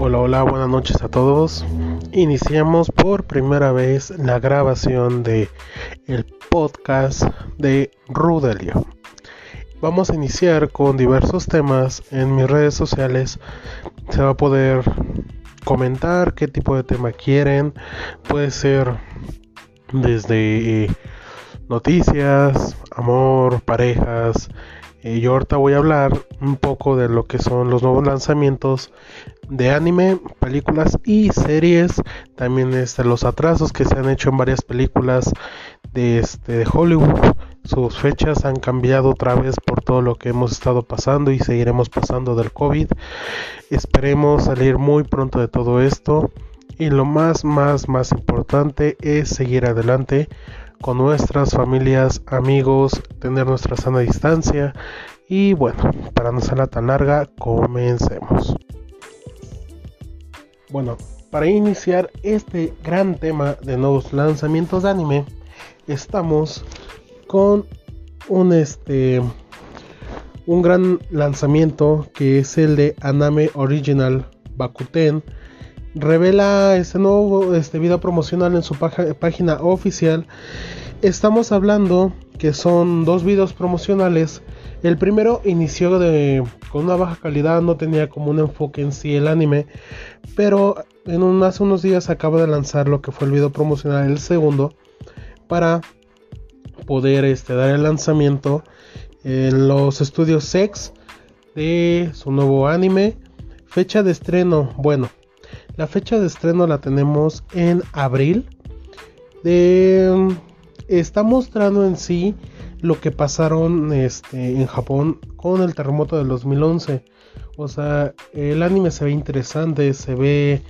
Hola, hola, buenas noches a todos. Iniciamos por primera vez la grabación de el podcast de Rudelio. Vamos a iniciar con diversos temas en mis redes sociales. Se va a poder comentar qué tipo de tema quieren. Puede ser desde noticias, amor, parejas, y yo ahorita voy a hablar un poco de lo que son los nuevos lanzamientos de anime, películas y series. También este, los atrasos que se han hecho en varias películas de, este, de Hollywood. Sus fechas han cambiado otra vez por todo lo que hemos estado pasando y seguiremos pasando del COVID. Esperemos salir muy pronto de todo esto. Y lo más, más, más importante es seguir adelante con nuestras familias, amigos, tener nuestra sana distancia. Y bueno, para no ser tan larga, comencemos. Bueno, para iniciar este gran tema de nuevos lanzamientos de anime, estamos con un este un gran lanzamiento que es el de Anime Original Bakuten revela este nuevo este video promocional en su página oficial. Estamos hablando que son dos videos promocionales. El primero inició de, con una baja calidad, no tenía como un enfoque en sí el anime, pero en hace unos días acaba de lanzar lo que fue el video promocional, el segundo, para poder este, dar el lanzamiento en los estudios Sex de su nuevo anime. Fecha de estreno, bueno, la fecha de estreno la tenemos en abril. está mostrando en sí lo que pasaron este, en Japón con el terremoto del 2011. O sea, el anime se ve interesante, se ve,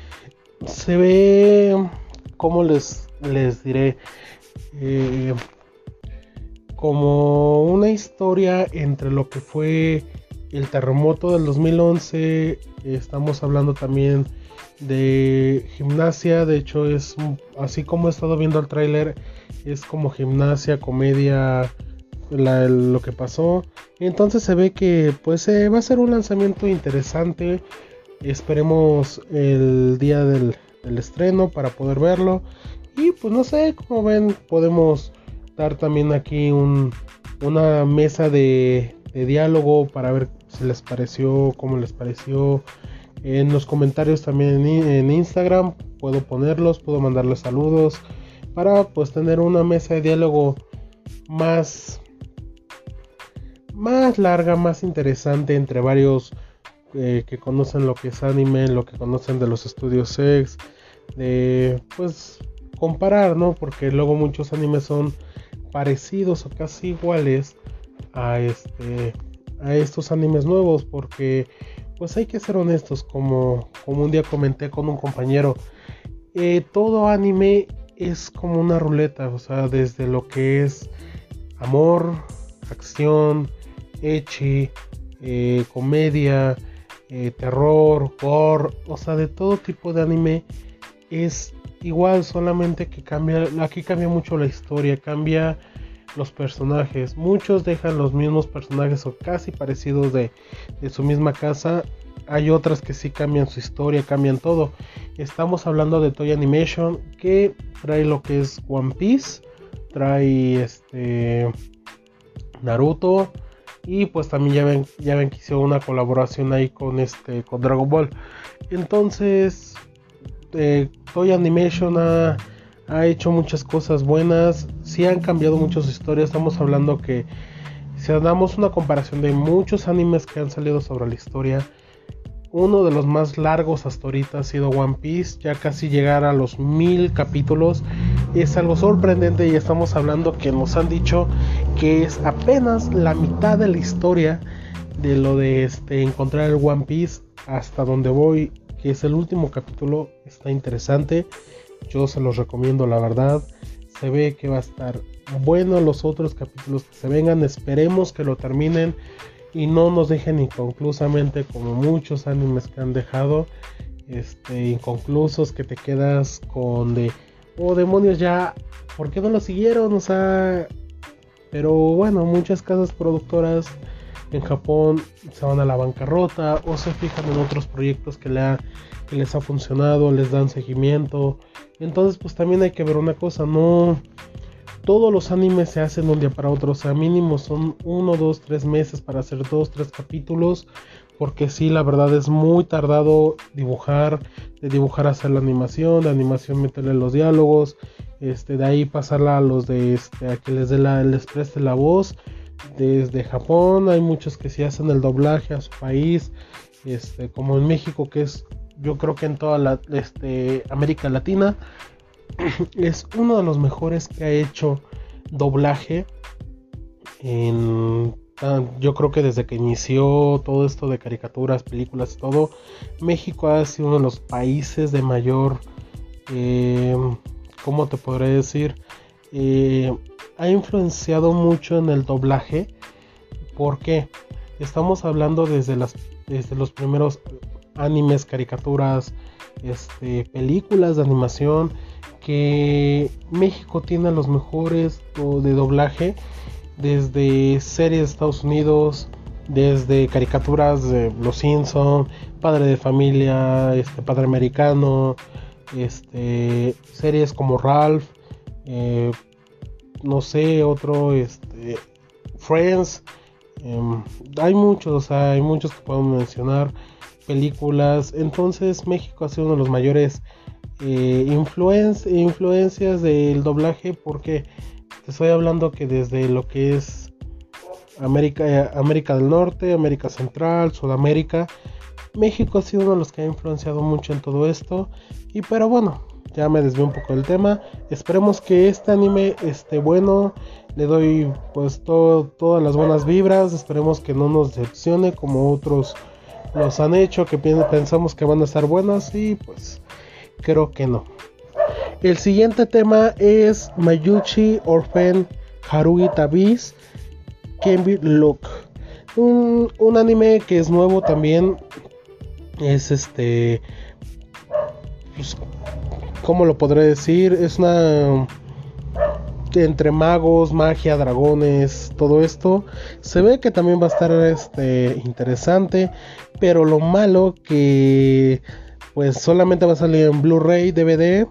se ve, ¿cómo les, les diré? Eh, como una historia entre lo que fue el terremoto del 2011. Estamos hablando también de gimnasia. De hecho, es así como he estado viendo el tráiler, es como gimnasia, comedia, lo que pasó. Entonces se ve que pues eh, va a ser un lanzamiento interesante. Esperemos el día del, estreno para poder verlo. Y pues no sé, como ven, podemos dar también aquí una mesa de, diálogo para ver si les pareció, cómo les pareció en los comentarios también en Instagram puedo ponerlos, puedo mandarles saludos para pues tener una mesa de diálogo más más larga, más interesante entre varios eh, que conocen lo que es anime, lo que conocen de los estudios sex, de pues comparar, ¿no? Porque luego muchos animes son parecidos o casi iguales a este a estos animes nuevos porque pues hay que ser honestos, como, como un día comenté con un compañero, eh, todo anime es como una ruleta, o sea, desde lo que es amor, acción, echi, eh, comedia, eh, terror, gore, o sea, de todo tipo de anime es igual, solamente que cambia, aquí cambia mucho la historia, cambia los personajes. Muchos dejan los mismos personajes o casi parecidos de, su misma casa. Hay otras que sí cambian su historia, cambian todo. Estamos hablando de Toy Animation que trae lo que es One Piece, trae este Naruto y pues también ya ven, ya ven que hizo una colaboración ahí con este con Dragon Ball. Entonces eh, Toy Animation ha ha hecho muchas cosas buenas, sí han cambiado muchas historias, estamos hablando que si damos una comparación de muchos animes que han salido sobre la historia, uno de los más largos hasta ahorita ha sido One Piece, ya casi llegar a los mil capítulos. Es algo sorprendente y estamos hablando que nos han dicho que es apenas la mitad de la historia de lo de este, encontrar el One Piece hasta donde voy, que es el último capítulo, está interesante. Yo se los recomiendo, la verdad. Se ve que va a estar bueno los otros capítulos que se vengan. Esperemos que lo terminen y no nos dejen inconclusamente como muchos animes que han dejado este, inconclusos que te quedas con de oh demonios ya ¿por qué no lo siguieron? o sea pero bueno muchas casas productoras en Japón se van a la bancarrota o se fijan en otros proyectos que, le que les ha funcionado, les dan seguimiento. Entonces pues también hay que ver una cosa, no todos los animes se hacen un día para otro, o sea, mínimo son uno, dos, tres meses para hacer dos, tres capítulos, porque sí, la verdad es muy tardado dibujar, de dibujar hacer la animación, de animación meterle los diálogos, este, de ahí pasarla a los de, este, a que les dé la, les preste la voz, desde Japón hay muchos que sí hacen el doblaje a su país, este, como en México que es, yo creo que en toda la, este, América Latina, es uno de los mejores que ha hecho doblaje ah, yo creo que desde que inició todo esto de caricaturas, películas y todo, México ha sido uno de los países de mayor, eh, ¿cómo te podré decir? Eh, ha influenciado mucho en el doblaje. porque Estamos hablando desde, las, desde los primeros animes, caricaturas, este, películas de animación que México tiene los mejores de doblaje desde series de Estados Unidos, desde caricaturas de Los Simpson, Padre de Familia, este Padre Americano, este series como Ralph, eh, no sé, otro, este Friends, em, hay muchos, hay muchos que podemos mencionar, películas, entonces México ha sido uno de los mayores eh, influencias del doblaje porque te estoy hablando que desde lo que es América, eh, América del Norte, América Central, Sudamérica, México ha sido uno de los que ha influenciado mucho en todo esto. Y pero bueno, ya me desvié un poco del tema. Esperemos que este anime esté bueno. Le doy pues todas las buenas vibras. Esperemos que no nos decepcione como otros los han hecho, que pensamos que van a estar buenos y pues creo que no. El siguiente tema es Mayuchi Orphan Haruhi Tabiz Kenby Look. Un, un, anime que es nuevo también. Es este. Pues, ¿Cómo lo podré decir? Es una. Entre magos, magia, dragones, todo esto. Se ve que también va a estar este, interesante. Pero lo malo que pues solamente va a salir en Blu-ray, DVD.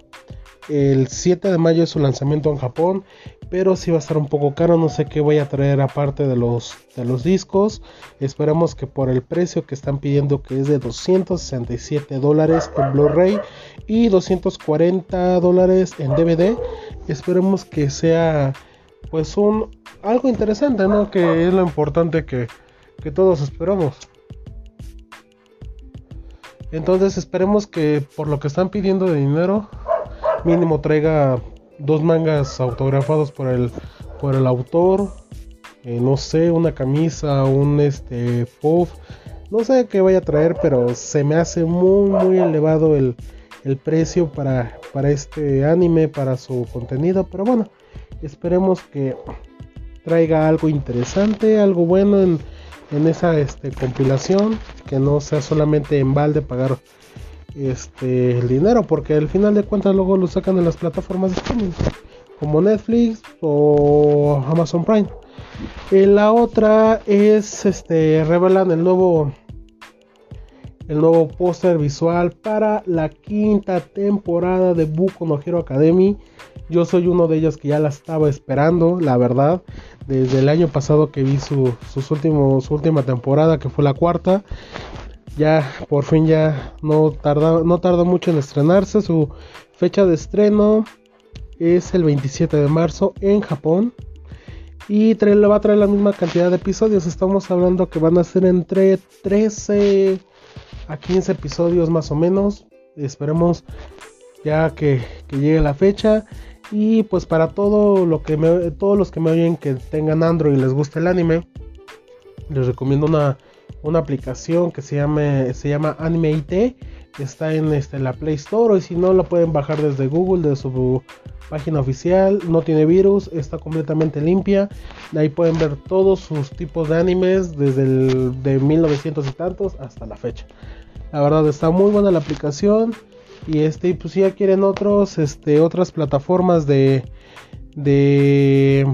El 7 de mayo es su lanzamiento en Japón, pero si va a estar un poco caro, no sé qué voy a traer aparte de los, de los discos. Esperemos que por el precio que están pidiendo, que es de 267 dólares en Blu-ray y 240 dólares en DVD, esperemos que sea pues un algo interesante, ¿no? Que es lo importante que, que todos esperamos. Entonces esperemos que por lo que están pidiendo de dinero, mínimo traiga dos mangas autografados por el, por el autor. Eh, no sé, una camisa, un este puff. No sé qué vaya a traer, pero se me hace muy muy elevado el, el precio para, para este anime, para su contenido. Pero bueno, esperemos que traiga algo interesante, algo bueno en en esa este, compilación, que no sea solamente en balde pagar este, el dinero, porque al final de cuentas luego lo sacan en las plataformas de streaming, como Netflix o Amazon Prime. Y la otra es, este, revelan el nuevo el nuevo póster visual para la quinta temporada de Buko no Hero Academy. Yo soy uno de ellos que ya la estaba esperando, la verdad desde el año pasado que vi su, sus su última temporada, que fue la cuarta. Ya por fin ya no tarda, no tardó mucho en estrenarse. Su fecha de estreno es el 27 de marzo en Japón. Y le va a traer la misma cantidad de episodios. Estamos hablando que van a ser entre 13 a 15 episodios más o menos. Esperemos ya que llegue la fecha. Y pues para todo lo que todos los que me oyen que tengan Android y les guste el anime, les recomiendo una, una aplicación que se llama, se llama Anime IT. Está en este, la Play Store y si no la pueden bajar desde Google, de su página oficial. No tiene virus, está completamente limpia. De ahí pueden ver todos sus tipos de animes desde de 1900 y tantos hasta la fecha. La verdad está muy buena la aplicación. Y este, pues si ya quieren otros, este, otras plataformas de, de,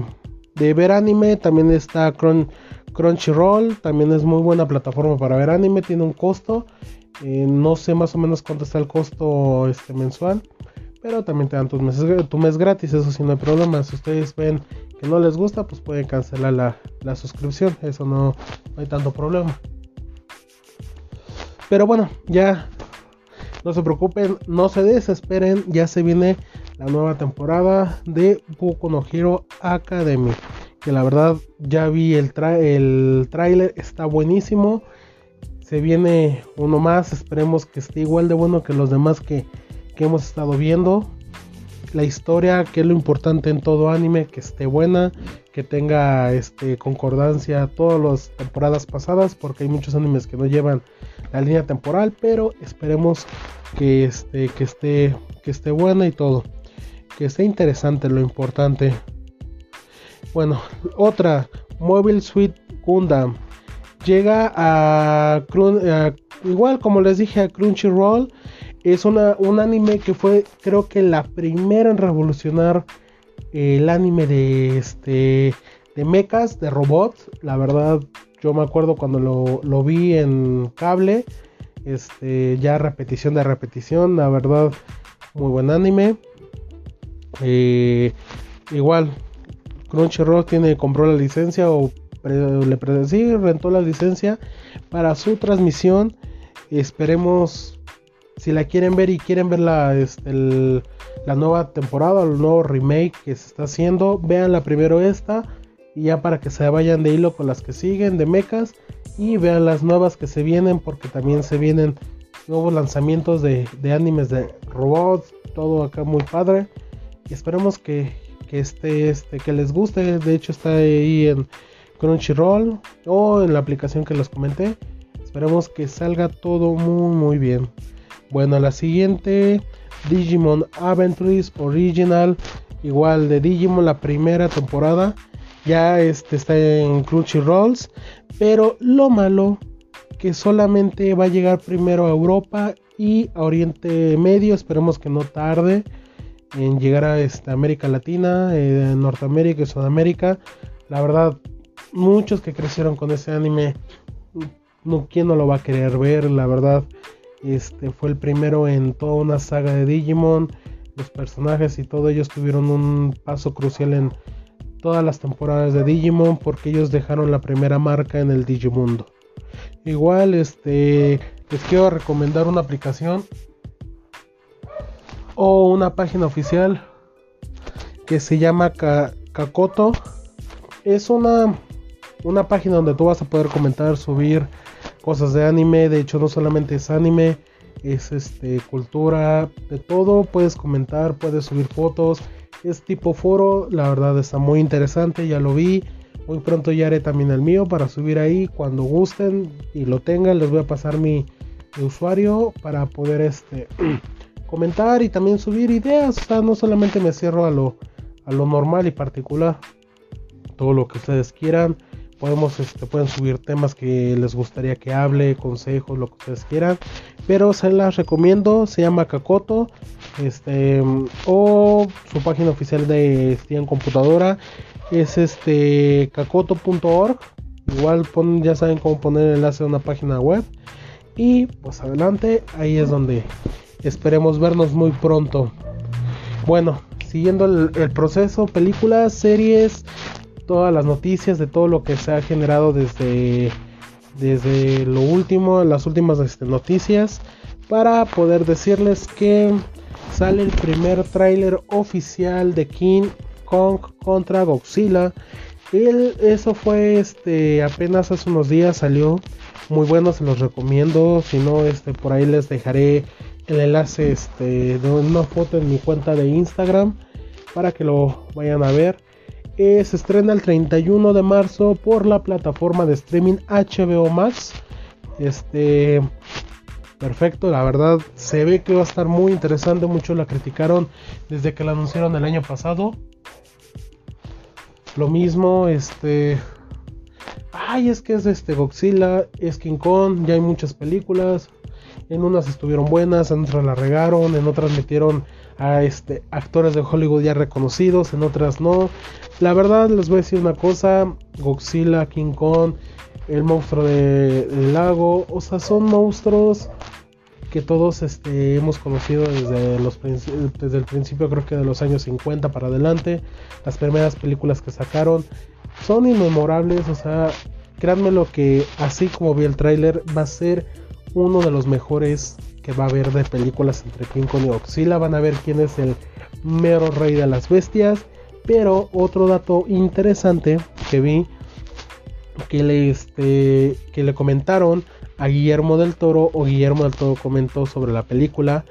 de ver anime también está Crunchyroll, también es muy buena plataforma para ver anime, tiene un costo, eh, no sé más o menos cuánto está el costo este, mensual, pero también te dan tu mes, tu mes gratis, eso sí no hay problema, si ustedes ven que no les gusta, pues pueden cancelar la, la suscripción, eso no hay tanto problema. Pero bueno, ya no se preocupen, no se desesperen, ya se viene la nueva temporada de Boku Hero Academy. Que la verdad ya vi el, el tráiler, está buenísimo. Se viene uno más, esperemos que esté igual de bueno que los demás que, que hemos estado viendo. La historia, que es lo importante en todo anime, que esté buena, que tenga este, concordancia todas las temporadas pasadas, porque hay muchos animes que no llevan la línea temporal, pero esperemos que, este, que, esté, que esté buena y todo, que esté interesante, lo importante. Bueno, otra, Mobile Suite Gundam, llega a, igual como les dije a Crunchyroll, es una, un anime que fue creo que la primera en revolucionar el anime de este de mechas, de robots. La verdad, yo me acuerdo cuando lo, vi en cable. Este, ya repetición de repetición. La verdad, muy buen anime. Eh, igual, Crunchyroll tiene, compró la licencia o le sí, rentó la licencia para su transmisión. Esperemos si la quieren ver y quieren ver la, este, la nueva temporada, el nuevo remake que se está haciendo, vean la primero esta y ya para que se vayan de hilo con las que siguen de mechas y vean las nuevas que se vienen porque también se vienen nuevos lanzamientos de, animes de robots, todo acá muy padre y esperemos que, que esté este que les guste, de hecho está ahí en Crunchyroll o en la aplicación que les comenté. Esperemos que salga todo muy muy bien. Bueno, la siguiente, Digimon Adventures Original, igual de Digimon, la primera temporada. Ya este está en Crunchyrolls, pero lo malo que solamente va a llegar primero a Europa y a Oriente Medio. Esperemos que no tarde en llegar a esta América Latina, eh, Norteamérica y Sudamérica. La verdad, muchos que crecieron con ese anime, no, ¿quién no lo va a querer ver? La verdad, este fue el primero en toda una saga de Digimon. Los personajes y todo ellos tuvieron un paso crucial en todas las temporadas de Digimon porque ellos dejaron la primera marca en el Digimundo. Igual este les quiero recomendar una aplicación o una página oficial que se llama Kakoto. Es una una página donde tú vas a poder comentar, subir cosas de anime, de hecho no solamente es anime, es este cultura, de todo, puedes comentar, puedes subir fotos, es tipo foro, la verdad está muy interesante, ya lo vi, muy pronto ya haré también el mío para subir ahí cuando gusten y lo tengan, les voy a pasar mi, usuario para poder este comentar y también subir ideas, o sea, no solamente me cierro a lo a lo normal y particular, todo lo que ustedes quieran podemos este, pueden subir temas que les gustaría que hable consejos lo que ustedes quieran pero se las recomiendo se llama Kakoto este o su página oficial de Steam computadora es este kakoto.org igual ya saben cómo poner enlace a una página web y pues adelante ahí es donde esperemos vernos muy pronto. Bueno siguiendo el proceso películas series todas las noticias de todo lo que se ha generado desde, desde lo último, las últimas este, noticias, para poder decirles que sale el primer tráiler oficial de King Kong contra Godzilla. El, eso fue este apenas hace unos días salió. Muy bueno se los recomiendo. Si no este por ahí les dejaré el enlace este de una foto en mi cuenta de Instagram para que lo vayan a ver se estrena el 31 de marzo por la plataforma de streaming HBO Max. Este, perfecto, la verdad se ve que va a estar muy interesante. Muchos la criticaron desde que la anunciaron el año pasado. Lo mismo, este. Ay, es que es este Godzilla, es King Kong, ya hay muchas películas. En unas estuvieron buenas, en otras la regaron, en otras metieron a este, actores de Hollywood ya reconocidos, en otras no. La verdad les voy a decir una cosa, Godzilla, King Kong, el monstruo del lago, o sea, son monstruos que todos este, hemos conocido desde, los, desde el principio, creo que de los años 50 para adelante. Las primeras películas que sacaron son inmemorables, o sea, créanme lo que así como vi el tráiler va a ser uno de los mejores que va a haber de películas entre King Kong y Godzilla. Van a ver quién es el mero rey de las bestias. Pero otro dato interesante que vi que le, este, que le comentaron a Guillermo del Toro o Guillermo del Toro comentó sobre la película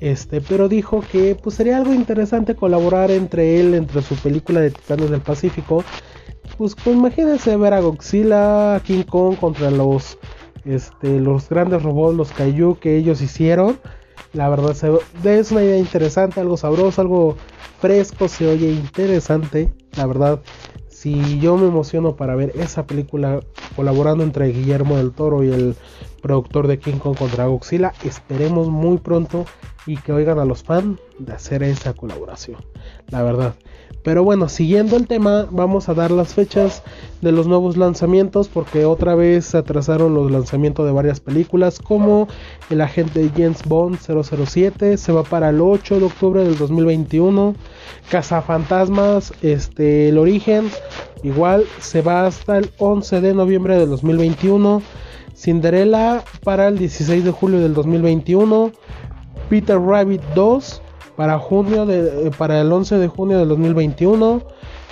este, pero dijo que pues sería algo interesante colaborar entre él, entre su película de Titanes del Pacífico. Pues, pues imagínense ver a Godzilla, King Kong contra los este, los grandes robots, los Kaiju que ellos hicieron. La verdad es una idea interesante, algo sabroso, algo fresco, se oye interesante. La verdad, si yo me emociono para ver esa película colaborando entre Guillermo del Toro y el productor de King Kong contra Godzilla, esperemos muy pronto y que oigan a los fans de hacer esa colaboración. La verdad. Pero bueno, siguiendo el tema, vamos a dar las fechas de los nuevos lanzamientos porque otra vez se atrasaron los lanzamientos de varias películas como El agente James Bond 007 se va para el 8 de octubre del 2021, Cazafantasmas este el origen igual se va hasta el 11 de noviembre del 2021, Cinderella para el 16 de julio del 2021, Peter Rabbit 2 para junio de, para el 11 de junio del 2021.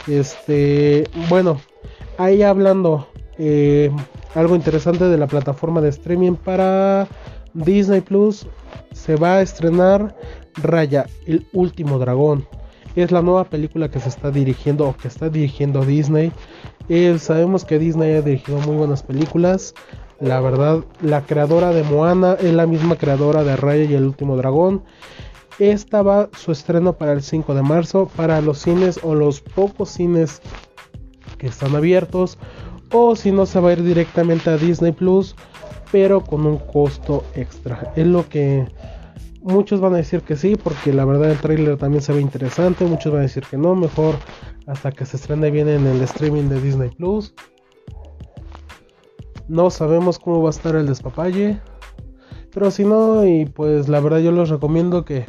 Este, bueno, ahí hablando eh, algo interesante de la plataforma de streaming para Disney Plus, se va a estrenar Raya, el último dragón. Es la nueva película que se está dirigiendo o que está dirigiendo Disney. Eh, sabemos que Disney ha dirigido muy buenas películas. La verdad, la creadora de Moana es la misma creadora de Raya y el último dragón. Esta va su estreno para el 5 de marzo para los cines o los pocos cines que están abiertos o si no se va a ir directamente a Disney Plus pero con un costo extra. Es lo que muchos van a decir que sí porque la verdad el trailer también se ve interesante, muchos van a decir que no, mejor hasta que se estrene bien en el streaming de Disney Plus. No sabemos cómo va a estar el despapalle. Pero si no, y pues la verdad yo les recomiendo que,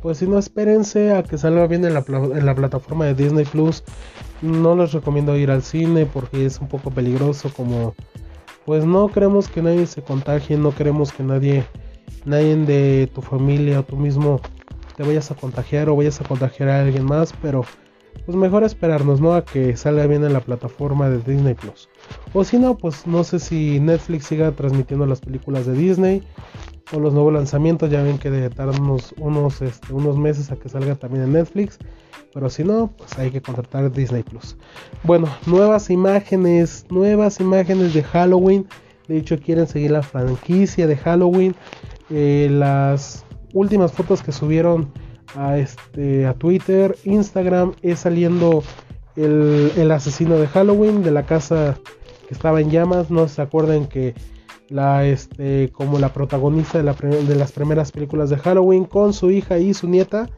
pues si no, espérense a que salga bien en la, plataforma de Disney Plus. No les recomiendo ir al cine porque es un poco peligroso como, pues no queremos que nadie se contagie, no queremos que nadie, nadie de tu familia o tú mismo te vayas a contagiar o vayas a contagiar a alguien más, pero pues mejor esperarnos, ¿no? A que salga bien en la plataforma de Disney Plus. O si no, pues no sé si Netflix siga transmitiendo las películas de Disney o los nuevos lanzamientos. Ya ven que de tardan unos, unos, este, unos meses a que salga también en Netflix. Pero si no, pues hay que contratar Disney Plus. Bueno, nuevas imágenes, nuevas imágenes de Halloween. De hecho, quieren seguir la franquicia de Halloween. Eh, las últimas fotos que subieron a, este, a Twitter, Instagram, es saliendo el, asesino de Halloween de la casa que estaba en llamas. No se acuerdan que la este como la protagonista de, la, de, las primeras películas de Halloween con su hija y su nieta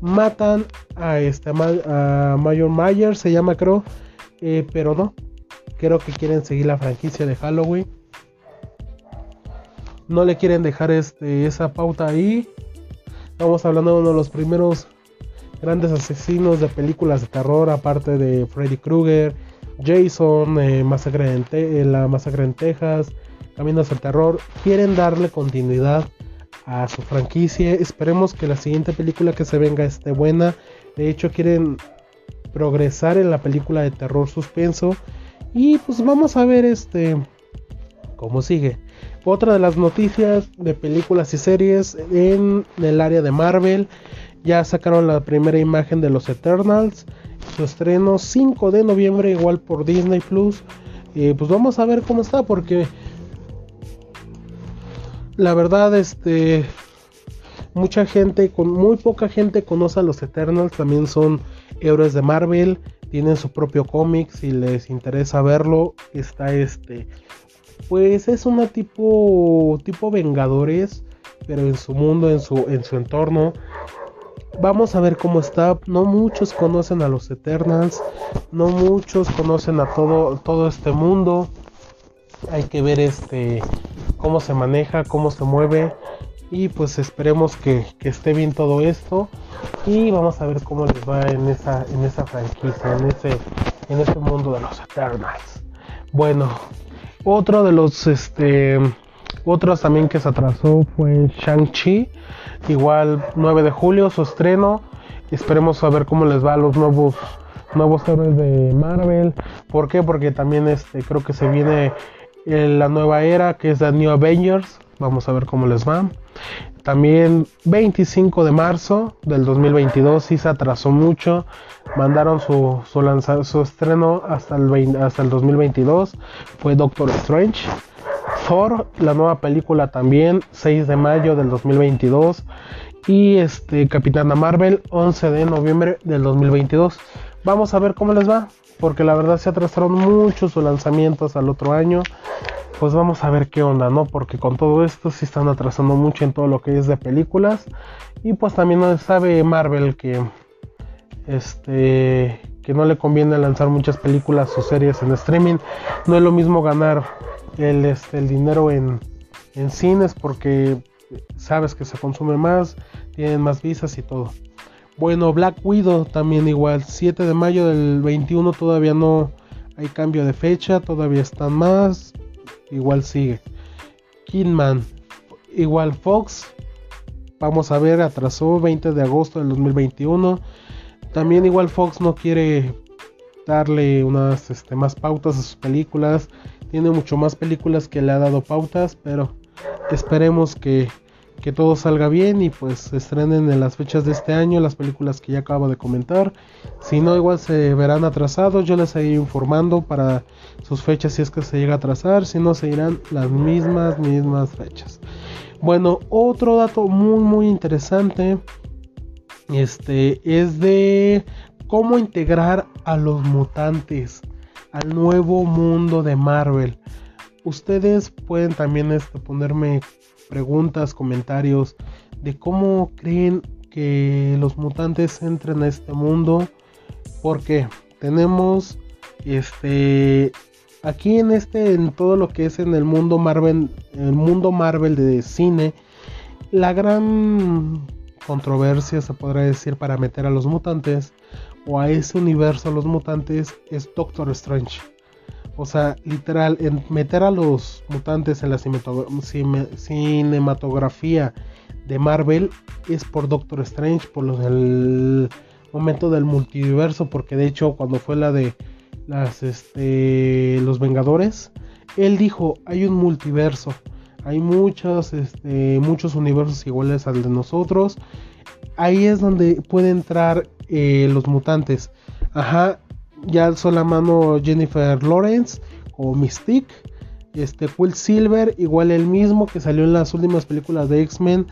matan a este a Mayor Mayer se llama creo eh, pero no creo que quieren seguir la franquicia de Halloween no le quieren dejar este esa pauta ahí estamos hablando de uno de los primeros grandes asesinos de películas de terror, aparte de Freddy Krueger, Jason, eh, masacre en eh, la masacre en Texas, Caminos al Terror, quieren darle continuidad a su franquicia. Esperemos que la siguiente película que se venga esté buena. De hecho, quieren progresar en la película de terror suspenso. Y pues vamos a ver este cómo sigue. Otra de las noticias de películas y series en el área de Marvel ya sacaron la primera imagen de los Eternals. Su estreno 5 de noviembre igual por Disney Plus. pues vamos a ver cómo está porque la verdad este mucha gente con muy poca gente conoce a los Eternals, también son héroes de Marvel, tienen su propio cómic si les interesa verlo, está este pues es una tipo tipo Vengadores, pero en su mundo, en su en su entorno Vamos a ver cómo está. No muchos conocen a los Eternals. No muchos conocen a todo, todo este mundo. Hay que ver este cómo se maneja, cómo se mueve. Y pues esperemos que, esté bien todo esto. Y vamos a ver cómo les va en esa, en esa franquicia, en ese, en ese mundo de los Eternals. Bueno, otro de los este otros también que se atrasó fue Shang-Chi. Igual 9 de julio su estreno. Esperemos a ver cómo les va a los nuevos nuevos héroes de Marvel. ¿Por qué? Porque también este creo que se viene eh, la nueva era que es la New Avengers. Vamos a ver cómo les va. También 25 de marzo del 2022 sí se atrasó mucho. Mandaron su, su, estreno hasta el, hasta el 2022. Fue Doctor Strange. Thor, la nueva película también, 6 de mayo del 2022. Y este Capitana Marvel, 11 de noviembre del 2022. Vamos a ver cómo les va. Porque la verdad se atrasaron mucho sus lanzamientos al otro año pues vamos a ver qué onda, ¿no? Porque con todo esto sí están atrasando mucho en todo lo que es de películas. Y pues también sabe Marvel que este que no le conviene lanzar muchas películas o series en streaming. No es lo mismo ganar el, este, el dinero en, en cines porque sabes que se consume más, tienen más visas y todo. Bueno, Black Widow también igual, 7 de mayo del 21 todavía no hay cambio de fecha, todavía están más, igual sigue. Kidman, igual Fox, vamos a ver, atrasó 20 de agosto del 2021. También igual Fox no quiere darle unas este, más pautas a sus películas. Tiene mucho más películas que le ha dado pautas, pero esperemos que que todo salga bien y pues estrenen en las fechas de este año las películas que ya acabo de comentar. Si no, igual se verán atrasados. Yo les seguiré informando para sus fechas si es que se llega a atrasar. Si no, se irán las mismas, mismas fechas. Bueno, otro dato muy, muy interesante. Este es de cómo integrar a los mutantes al nuevo mundo de Marvel. Ustedes pueden también este, ponerme preguntas, comentarios de cómo creen que los mutantes entren a este mundo. Porque tenemos este aquí en este en todo lo que es en el mundo Marvel, el mundo Marvel de cine, la gran controversia se podrá decir para meter a los mutantes o a ese universo los mutantes es Doctor Strange. O sea, literal, meter a los mutantes en la cinematografía de Marvel es por Doctor Strange, por el momento del multiverso, porque de hecho cuando fue la de las, este, los Vengadores, él dijo, hay un multiverso, hay muchos, este, muchos universos iguales al de nosotros, ahí es donde puede entrar eh, los mutantes. Ajá, ya alzó la mano Jennifer Lawrence o Mystique. Este Silver, igual el mismo que salió en las últimas películas de X-Men,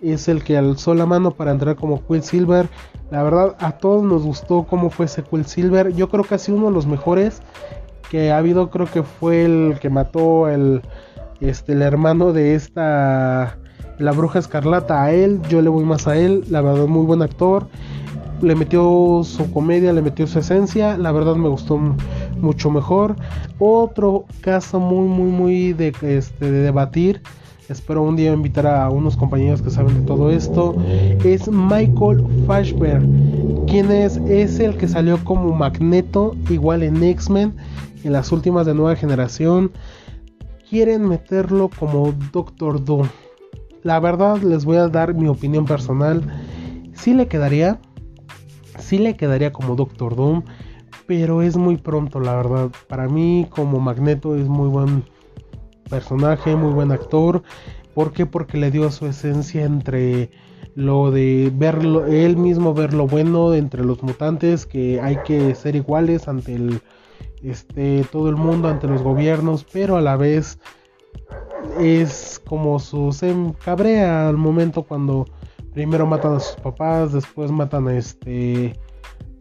es el que alzó la mano para entrar como Silver La verdad, a todos nos gustó cómo fue ese Silver Yo creo que ha sido uno de los mejores que ha habido. Creo que fue el que mató el, este, el hermano de esta, la bruja escarlata a él. Yo le voy más a él. La verdad, muy buen actor le metió su comedia, le metió su esencia, la verdad me gustó mucho mejor. Otro caso muy, muy, muy de, este, de debatir, espero un día invitar a unos compañeros que saben de todo esto, es Michael Fashberg, quien es, es el que salió como Magneto, igual en X-Men, en las últimas de nueva generación. Quieren meterlo como Doctor Doom. La verdad les voy a dar mi opinión personal. Si le quedaría, sí le quedaría como Doctor Doom, pero es muy pronto, la verdad. Para mí, como Magneto, es muy buen personaje, muy buen actor. ¿Por qué? Porque le dio su esencia entre lo de verlo, él mismo ver lo bueno entre los mutantes, que hay que ser iguales ante el, este, todo el mundo, ante los gobiernos, pero a la vez es como su se cabrea al momento cuando primero matan a sus papás, después matan a este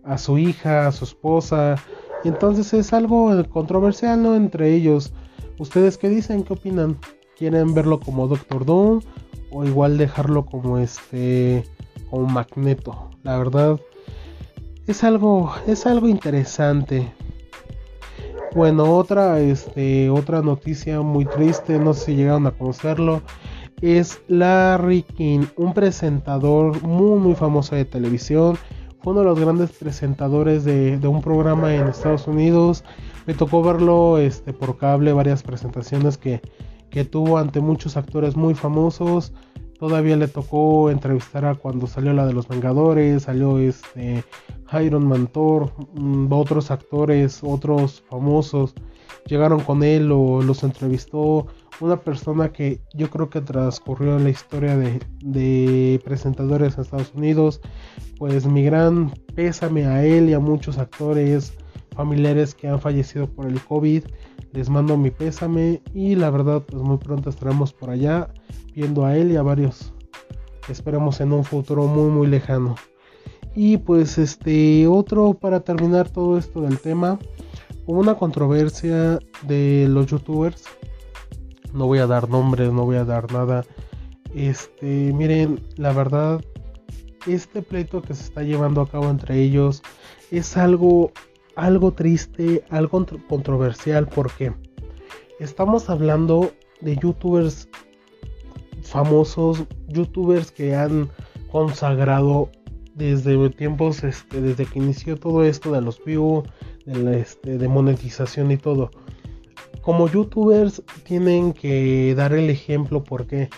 a su hija, a su esposa. Y entonces es algo controversial, ¿no? Entre ellos. ¿Ustedes qué dicen? ¿Qué opinan? ¿Quieren verlo como Doctor Doom? O igual dejarlo como este como Magneto. La verdad es algo es algo interesante. Bueno, otra este otra noticia muy triste, no sé si llegaron a conocerlo, es Larry King, un presentador muy muy famoso de televisión. Fue uno de los grandes presentadores de, de un programa en Estados Unidos. Me tocó verlo este, por cable, varias presentaciones que, que tuvo ante muchos actores muy famosos. Todavía le tocó entrevistar a cuando salió la de los Vengadores, salió este Iron Mantor, mm, otros actores, otros famosos llegaron con él o los entrevistó. Una persona que yo creo que transcurrió la historia de, de presentadores en Estados Unidos. Pues mi gran pésame a él y a muchos actores, familiares que han fallecido por el COVID. Les mando mi pésame y la verdad pues muy pronto estaremos por allá viendo a él y a varios. Esperamos en un futuro muy muy lejano. Y pues este otro para terminar todo esto del tema, hubo una controversia de los youtubers. No voy a dar nombres, no voy a dar nada. Este, miren, la verdad este pleito que se está llevando a cabo entre ellos es algo algo triste, algo controversial porque estamos hablando de youtubers famosos, youtubers que han consagrado desde tiempos, este, desde que inició todo esto de los views, de, este, de monetización y todo. Como youtubers tienen que dar el ejemplo porque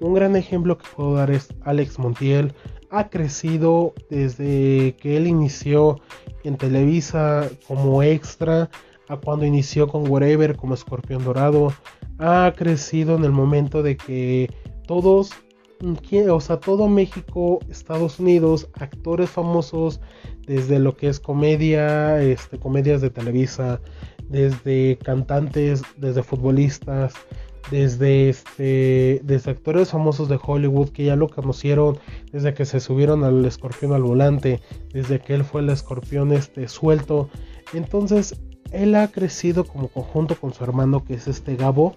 un gran ejemplo que puedo dar es Alex Montiel. Ha crecido desde que él inició en Televisa como extra a cuando inició con Whatever como Escorpión Dorado. Ha crecido en el momento de que todos, o sea, todo México, Estados Unidos, actores famosos, desde lo que es comedia, este, comedias de Televisa, desde cantantes, desde futbolistas, desde este desde actores famosos de Hollywood que ya lo conocieron desde que se subieron al escorpión al volante desde que él fue el escorpión este suelto. Entonces él ha crecido como conjunto con su hermano que es este Gabo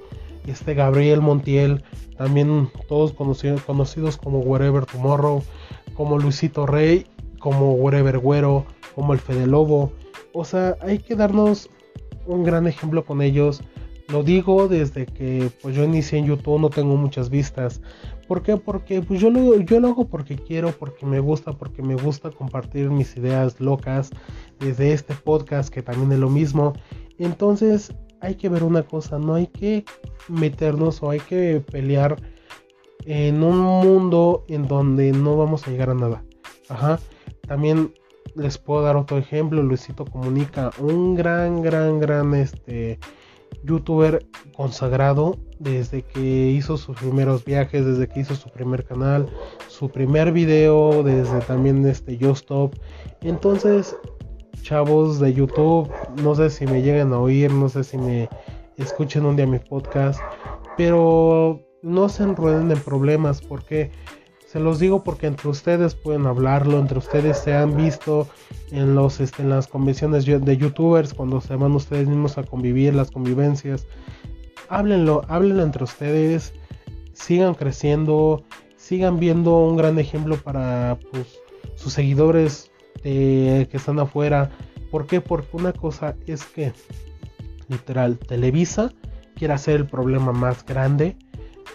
este Gabriel Montiel también todos conocidos, conocidos como Wherever Tomorrow como Luisito Rey como Wherever Güero como el Fede Lobo. O sea hay que darnos un gran ejemplo con ellos lo digo desde que pues yo inicié en YouTube, no tengo muchas vistas. ¿Por qué? Porque pues yo lo, yo lo hago porque quiero, porque me gusta, porque me gusta compartir mis ideas locas desde este podcast que también es lo mismo. Entonces hay que ver una cosa, no hay que meternos o hay que pelear en un mundo en donde no vamos a llegar a nada. Ajá. También les puedo dar otro ejemplo, Luisito Comunica, un gran, gran, gran este youtuber consagrado desde que hizo sus primeros viajes, desde que hizo su primer canal, su primer video, desde también este Yo Stop. Entonces, chavos de YouTube, no sé si me llegan a oír, no sé si me escuchen un día mi podcast, pero no se enrueden en problemas porque se los digo porque entre ustedes pueden hablarlo, entre ustedes se han visto en, los, este, en las convenciones de youtubers, cuando se van ustedes mismos a convivir, las convivencias. Háblenlo, háblenlo entre ustedes, sigan creciendo, sigan viendo un gran ejemplo para pues, sus seguidores que están afuera. ¿Por qué? Porque una cosa es que, literal, Televisa quiere hacer el problema más grande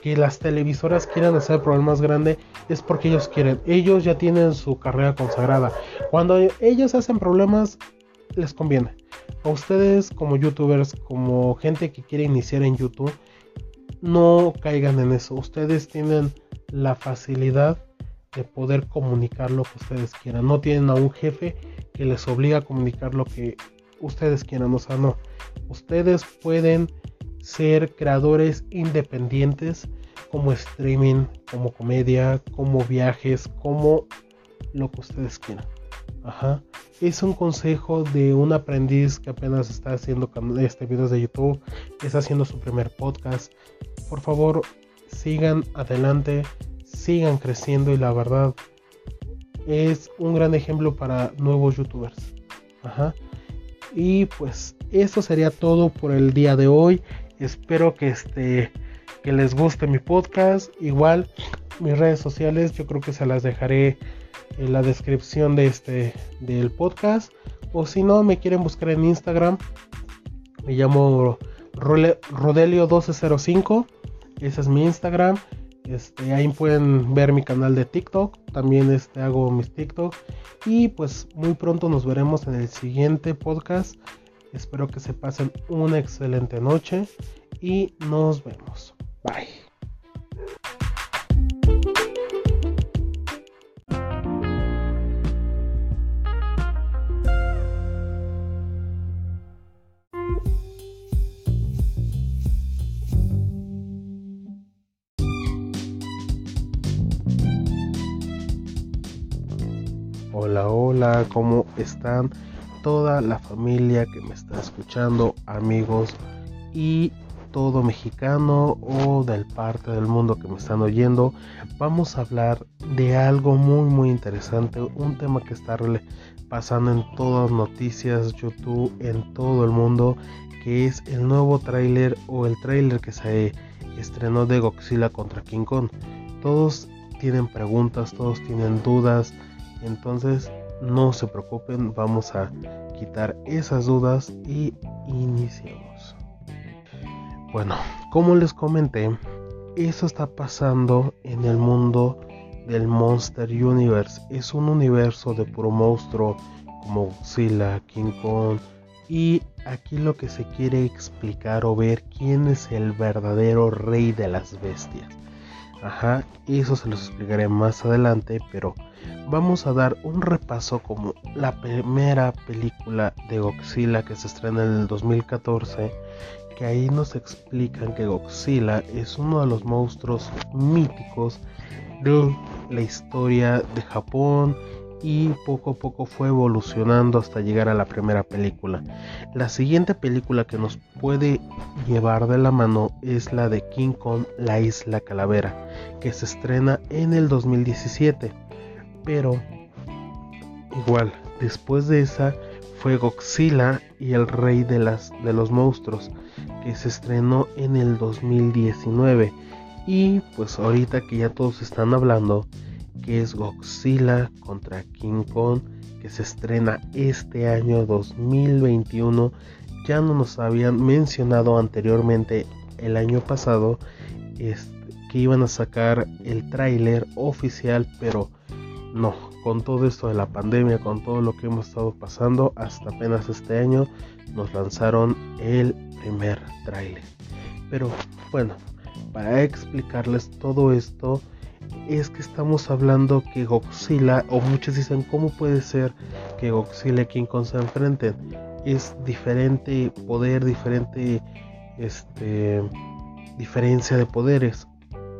que las televisoras quieran hacer problemas grande es porque ellos quieren. Ellos ya tienen su carrera consagrada. Cuando ellos hacen problemas, les conviene. A ustedes como youtubers, como gente que quiere iniciar en YouTube, no caigan en eso. Ustedes tienen la facilidad de poder comunicar lo que ustedes quieran. No tienen a un jefe que les obliga a comunicar lo que ustedes quieran. O sea, no. Ustedes pueden ser creadores independientes como streaming, como comedia, como viajes, como lo que ustedes quieran. Ajá. Es un consejo de un aprendiz que apenas está haciendo este videos de YouTube, está haciendo su primer podcast. Por favor, sigan adelante, sigan creciendo y la verdad es un gran ejemplo para nuevos youtubers. Ajá. Y pues eso sería todo por el día de hoy. Espero que este que les guste mi podcast. Igual mis redes sociales yo creo que se las dejaré en la descripción de este del podcast. O si no me quieren buscar en Instagram. Me llamo Rodelio1205 ese es mi Instagram. Este, ahí pueden ver mi canal de TikTok. También este, hago mis TikTok. Y pues muy pronto nos veremos en el siguiente podcast espero que se pasen una excelente noche y nos vemos bye Hola, hola, ¿cómo están? Toda la familia que me está escuchando, amigos y todo mexicano o del parte del mundo que me están oyendo, vamos a hablar de algo muy muy interesante, un tema que está pasando en todas noticias, YouTube, en todo el mundo, que es el nuevo tráiler o el tráiler que se estrenó de Godzilla contra King Kong. Todos tienen preguntas, todos tienen dudas, entonces no se preocupen, vamos a quitar esas dudas y iniciamos. Bueno, como les comenté, eso está pasando en el mundo del Monster Universe. Es un universo de puro monstruo como Godzilla, King Kong. Y aquí lo que se quiere explicar o ver quién es el verdadero rey de las bestias. Ajá, eso se los explicaré más adelante, pero vamos a dar un repaso como la primera película de Godzilla que se estrena en el 2014, que ahí nos explican que Godzilla es uno de los monstruos míticos de la historia de Japón y poco a poco fue evolucionando hasta llegar a la primera película. La siguiente película que nos puede llevar de la mano es la de King Kong, la isla calavera, que se estrena en el 2017. Pero igual, después de esa fue Godzilla y el rey de, las, de los monstruos, que se estrenó en el 2019. Y pues ahorita que ya todos están hablando, que es Godzilla contra King Kong, que se estrena este año 2021. Ya no nos habían mencionado anteriormente el año pasado este, que iban a sacar el tráiler oficial, pero no, con todo esto de la pandemia, con todo lo que hemos estado pasando, hasta apenas este año nos lanzaron el primer tráiler. Pero bueno, para explicarles todo esto, es que estamos hablando que Godzilla, o muchos dicen, ¿cómo puede ser que Godzilla y King Kong se enfrenten? Es diferente poder, diferente este, diferencia de poderes.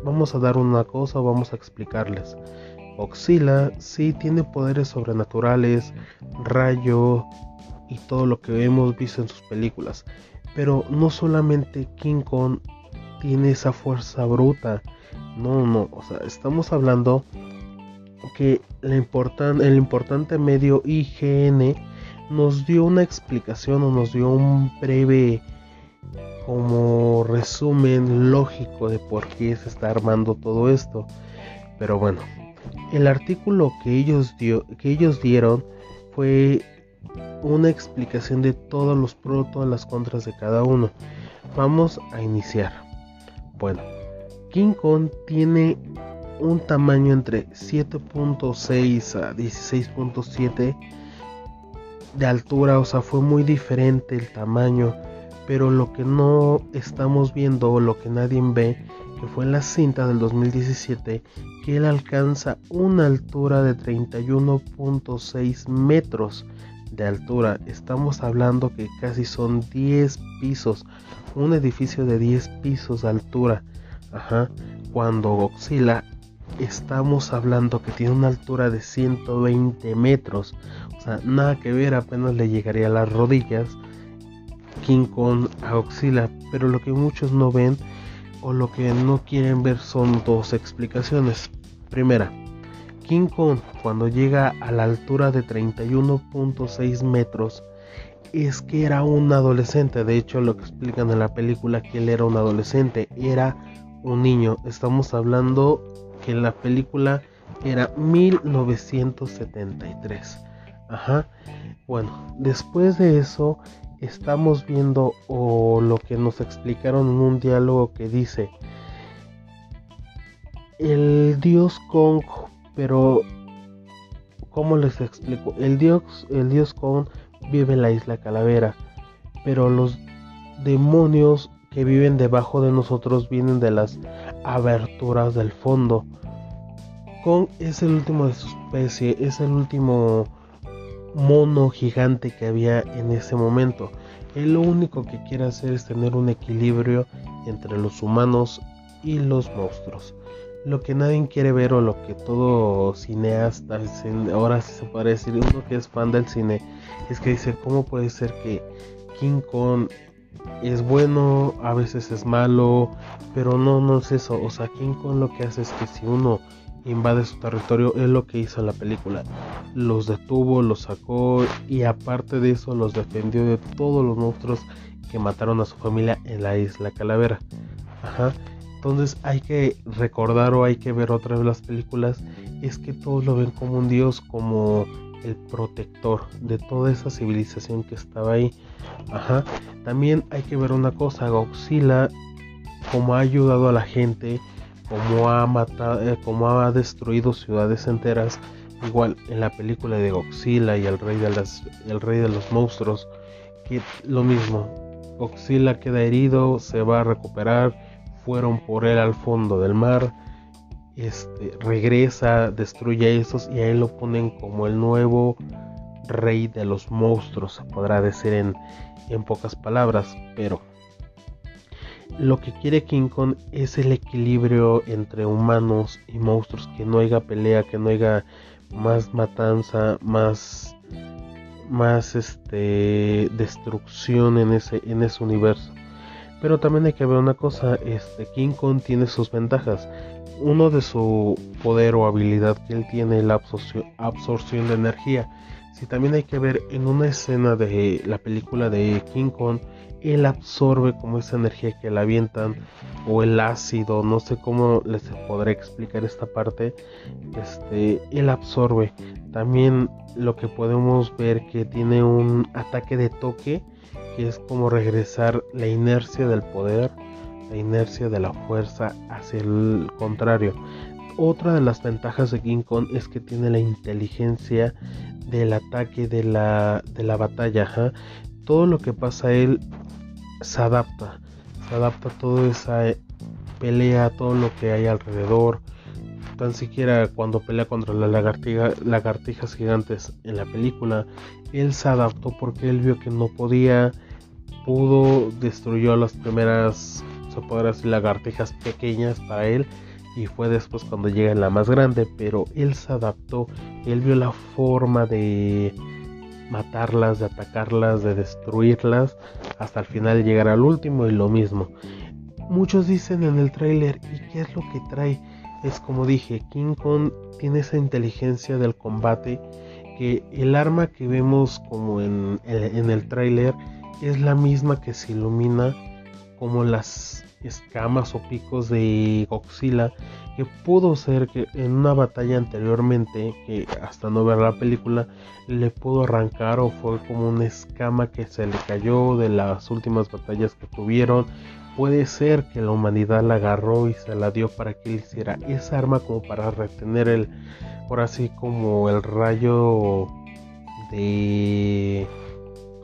Vamos a dar una cosa, vamos a explicarles. Godzilla sí tiene poderes sobrenaturales, rayo y todo lo que hemos visto en sus películas. Pero no solamente King Kong tiene esa fuerza bruta no, no, o sea, estamos hablando que el importante medio IGN nos dio una explicación o nos dio un breve como resumen lógico de por qué se está armando todo esto. Pero bueno, el artículo que ellos, dio, que ellos dieron fue una explicación de todos los pros, todas las contras de cada uno. Vamos a iniciar. Bueno, King Kong tiene un tamaño entre 7.6 a 16.7 de altura, o sea, fue muy diferente el tamaño, pero lo que no estamos viendo lo que nadie ve, que fue en la cinta del 2017, que él alcanza una altura de 31.6 metros de altura. Estamos hablando que casi son 10 pisos, un edificio de 10 pisos de altura. Ajá. Cuando Godzilla estamos hablando que tiene una altura de 120 metros. O sea, nada que ver, apenas le llegaría a las rodillas. King Kong a Godzilla. Pero lo que muchos no ven o lo que no quieren ver son dos explicaciones. Primera, King Kong cuando llega a la altura de 31.6 metros es que era un adolescente. De hecho, lo que explican en la película que él era un adolescente. Era un niño. Estamos hablando que la película era 1973. Ajá. Bueno, después de eso estamos viendo o lo que nos explicaron en un diálogo que dice el dios Kong, pero ¿cómo les explico? El dios, el dios Kong vive en la isla Calavera, pero los demonios que viven debajo de nosotros vienen de las aberturas del fondo. Kong es el último de su especie, es el último mono gigante que había en ese momento. Él lo único que quiere hacer es tener un equilibrio entre los humanos y los monstruos. Lo que nadie quiere ver o lo que todo cineasta, ahora sí se puede decir, uno que es fan del cine, es que dice, ¿cómo puede ser que King Kong es bueno, a veces es malo, pero no, no es eso. O sea, King Kong lo que hace es que si uno invade su territorio es lo que hizo la película. Los detuvo, los sacó y aparte de eso los defendió de todos los monstruos que mataron a su familia en la isla Calavera. Ajá. Entonces hay que recordar o hay que ver otra vez las películas. Es que todos lo ven como un dios, como el protector de toda esa civilización que estaba ahí. Ajá. También hay que ver una cosa, Godzilla, como ha ayudado a la gente como ha matado, eh, ha destruido ciudades enteras. Igual en la película de Godzilla y el rey de las, el rey de los monstruos, que lo mismo. Godzilla queda herido, se va a recuperar, fueron por él al fondo del mar, este, regresa, destruye a esos y a él lo ponen como el nuevo rey de los monstruos, se podrá decir en, en pocas palabras, pero lo que quiere King Kong es el equilibrio entre humanos y monstruos, que no haya pelea, que no haya más matanza, más más este destrucción en ese en ese universo. Pero también hay que ver una cosa, este King Kong tiene sus ventajas. Uno de su poder o habilidad que él tiene es la absorción de energía. Si también hay que ver en una escena de la película de King Kong él absorbe como esa energía que le avientan o el ácido, no sé cómo les podré explicar esta parte, este, él absorbe. También lo que podemos ver que tiene un ataque de toque, que es como regresar la inercia del poder, la inercia de la fuerza hacia el contrario. Otra de las ventajas de King Kong es que tiene la inteligencia del ataque de la, de la batalla. Todo lo que pasa a él se adapta, se adapta a toda esa eh, pelea, todo lo que hay alrededor. Tan siquiera cuando pelea contra las lagartijas gigantes en la película, él se adaptó porque él vio que no podía, pudo, destruyó las primeras, se decir, lagartijas pequeñas para él y fue después cuando llega la más grande, pero él se adaptó, él vio la forma de matarlas, de atacarlas, de destruirlas, hasta el final llegar al último y lo mismo. Muchos dicen en el tráiler, ¿y qué es lo que trae? Es como dije, King Kong tiene esa inteligencia del combate que el arma que vemos como en, en el tráiler es la misma que se ilumina como las escamas o picos de Godzilla que pudo ser que en una batalla anteriormente que hasta no ver la película le pudo arrancar o fue como una escama que se le cayó de las últimas batallas que tuvieron. Puede ser que la humanidad la agarró y se la dio para que él hiciera esa arma como para retener el por así como el rayo de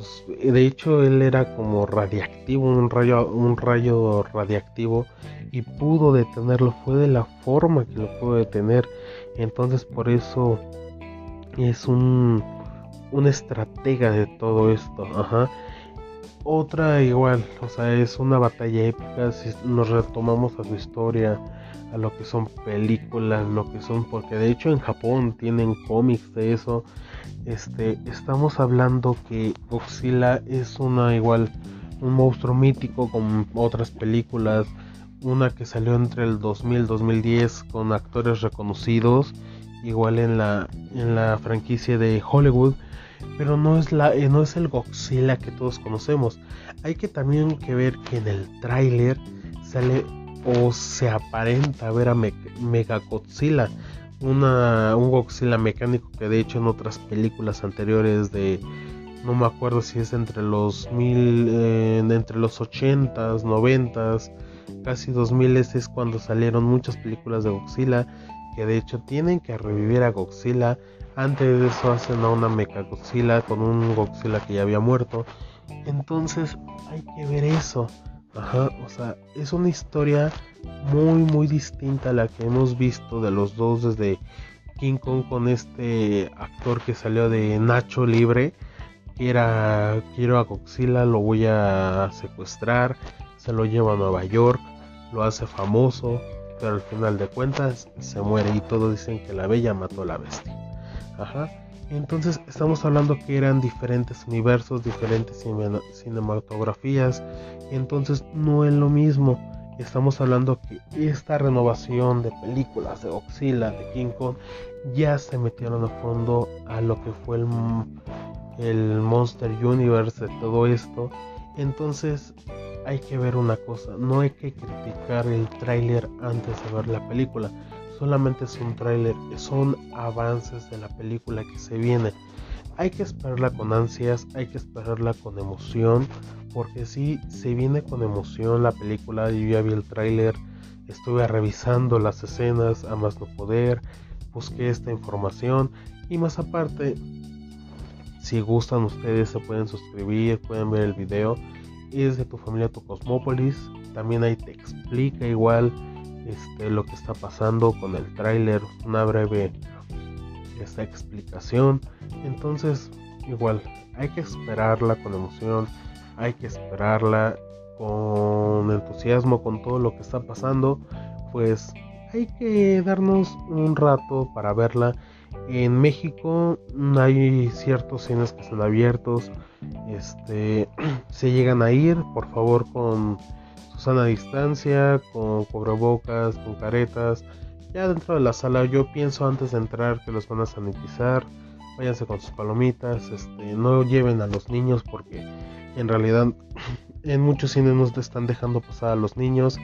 pues, de hecho él era como radiactivo, un rayo, un rayo radiactivo y pudo detenerlo, fue de la forma que lo pudo detener, entonces por eso es un, un estratega de todo esto, ajá. Otra igual, o sea, es una batalla épica, si nos retomamos a su historia, a lo que son películas, lo que son, porque de hecho en Japón tienen cómics de eso, este, estamos hablando que Godzilla es una igual un monstruo mítico con otras películas, una que salió entre el 2000 2010 con actores reconocidos, igual en la en la franquicia de Hollywood, pero no es la eh, no es el Godzilla que todos conocemos. Hay que también que ver que en el tráiler sale o se aparenta ver a Mega Godzilla una, un Godzilla mecánico que de hecho en otras películas anteriores de no me acuerdo si es entre los mil eh, entre los 80s, 90s, casi 2000 es cuando salieron muchas películas de Godzilla que de hecho tienen que revivir a Godzilla. Antes de eso hacen a una Mecha Godzilla con un Godzilla que ya había muerto. Entonces hay que ver eso. Ajá, o sea, es una historia muy muy distinta a la que hemos visto de los dos desde King Kong con este actor que salió de Nacho Libre, que era quiero a Godzilla, lo voy a secuestrar, se lo lleva a Nueva York, lo hace famoso, pero al final de cuentas se muere y todos dicen que la bella mató a la bestia. Ajá. Entonces estamos hablando que eran diferentes universos, diferentes cinematografías, entonces no es lo mismo. Estamos hablando que esta renovación de películas de Godzilla, de King Kong, ya se metieron a fondo a lo que fue el, el Monster Universe de todo esto. Entonces hay que ver una cosa, no hay que criticar el tráiler antes de ver la película solamente es un tráiler, son avances de la película que se viene. Hay que esperarla con ansias, hay que esperarla con emoción, porque si se viene con emoción la película, yo ya vi el tráiler, estuve revisando las escenas a más no poder, busqué esta información. Y más aparte, si gustan ustedes se pueden suscribir, pueden ver el video, es de tu familia tu Cosmópolis, también ahí te explica igual este, lo que está pasando con el tráiler, una breve esta explicación. Entonces, igual, hay que esperarla con emoción, hay que esperarla con entusiasmo con todo lo que está pasando, pues hay que darnos un rato para verla. En México hay ciertos cines que están abiertos, este, se llegan a ir, por favor con sana distancia, con cubrebocas, con caretas. Ya dentro de la sala yo pienso antes de entrar que los van a sanitizar. Váyanse con sus palomitas, este, no lleven a los niños porque en realidad en muchos cines no están dejando pasar a los niños.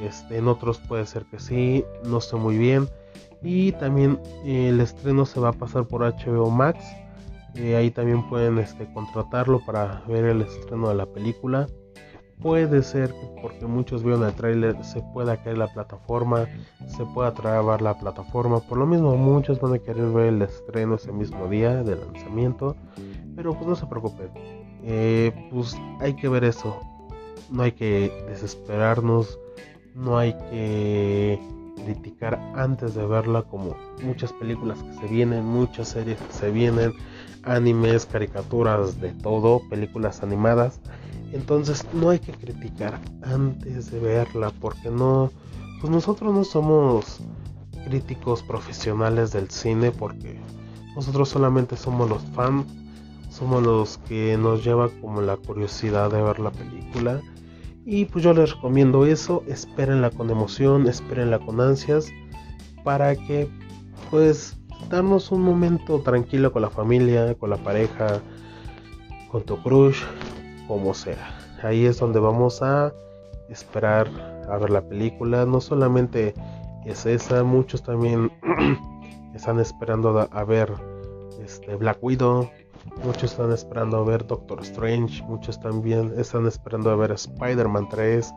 Este, en otros puede ser que sí, no sé muy bien. Y también eh, el estreno se va a pasar por HBO Max. Eh, ahí también pueden este, contratarlo para ver el estreno de la película. Puede ser que porque muchos vieron el tráiler se pueda caer la plataforma, se pueda trabar la plataforma. Por lo mismo muchos van a querer ver el estreno ese mismo día de lanzamiento. Pero pues no se preocupen. Eh, pues hay que ver eso. No hay que desesperarnos. No hay que criticar antes de verla como muchas películas que se vienen, muchas series que se vienen, animes, caricaturas, de todo, películas animadas. Entonces no hay que criticar antes de verla porque no, pues nosotros no somos críticos profesionales del cine porque nosotros solamente somos los fans, somos los que nos lleva como la curiosidad de ver la película. Y pues yo les recomiendo eso, espérenla con emoción, espérenla con ansias para que pues darnos un momento tranquilo con la familia, con la pareja, con tu crush, como sea. Ahí es donde vamos a esperar a ver la película. No solamente es esa, muchos también están esperando a ver este Black Widow. Muchos están esperando a ver Doctor Strange. Muchos también están esperando a ver Spider-Man 3.